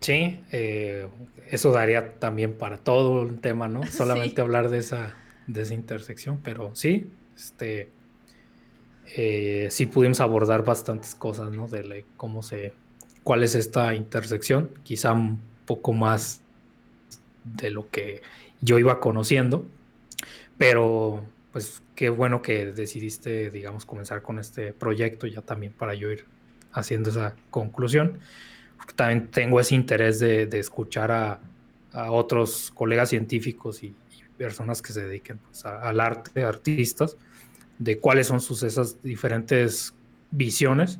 [SPEAKER 2] Sí, eh, eso daría también para todo un tema, ¿no? (laughs) Solamente hablar de esa, de esa intersección, pero sí, este, eh, sí pudimos abordar bastantes cosas, ¿no? De cómo se, cuál es esta intersección, quizá un poco más de lo que yo iba conociendo, pero pues qué bueno que decidiste, digamos, comenzar con este proyecto ya también para yo ir haciendo esa conclusión. También tengo ese interés de, escuchar a, otros colegas científicos y, personas que se dediquen pues, al arte, artistas, de cuáles son sus esas diferentes visiones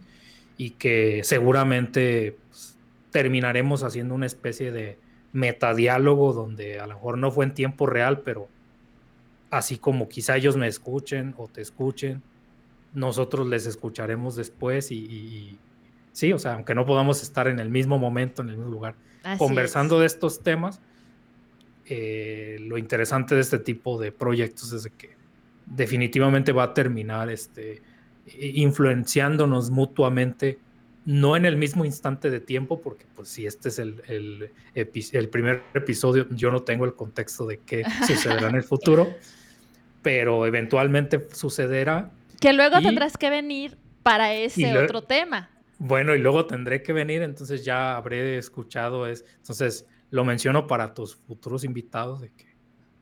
[SPEAKER 2] y que seguramente pues, terminaremos haciendo una especie de metadiálogo donde a lo mejor no fue en tiempo real, pero así como quizá ellos me escuchen o te escuchen, nosotros les escucharemos después y Sí, o sea, aunque no podamos estar en el mismo momento, en el mismo lugar, conversando de estos temas, eh, lo interesante de este tipo de proyectos es que definitivamente va a terminar este, influenciándonos mutuamente, no en el mismo instante de tiempo, porque pues si este es el, el, el primer episodio, yo no tengo el contexto de qué (laughs) sucederá en el futuro, pero eventualmente sucederá.
[SPEAKER 1] Que luego tendrás que venir para ese otro tema.
[SPEAKER 2] Bueno, y luego tendré que venir, entonces ya habré escuchado es, entonces lo menciono para tus futuros invitados de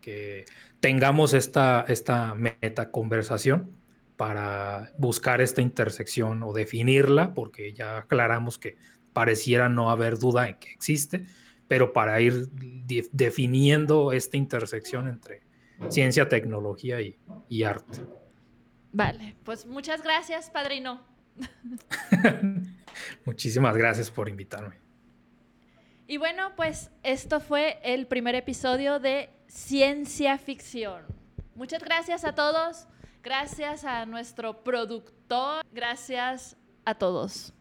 [SPEAKER 2] que, tengamos esta, esta meta conversación para buscar esta intersección o definirla, porque ya aclaramos que pareciera no haber duda en que existe, pero para ir definiendo esta intersección entre ciencia, tecnología y, y arte.
[SPEAKER 1] Vale, pues muchas gracias, padrino. (laughs)
[SPEAKER 2] Muchísimas gracias por invitarme.
[SPEAKER 1] Y bueno, pues esto fue el primer episodio de Ciencia Ficción. Muchas gracias a todos, Gracias a nuestro productor. Gracias a todos.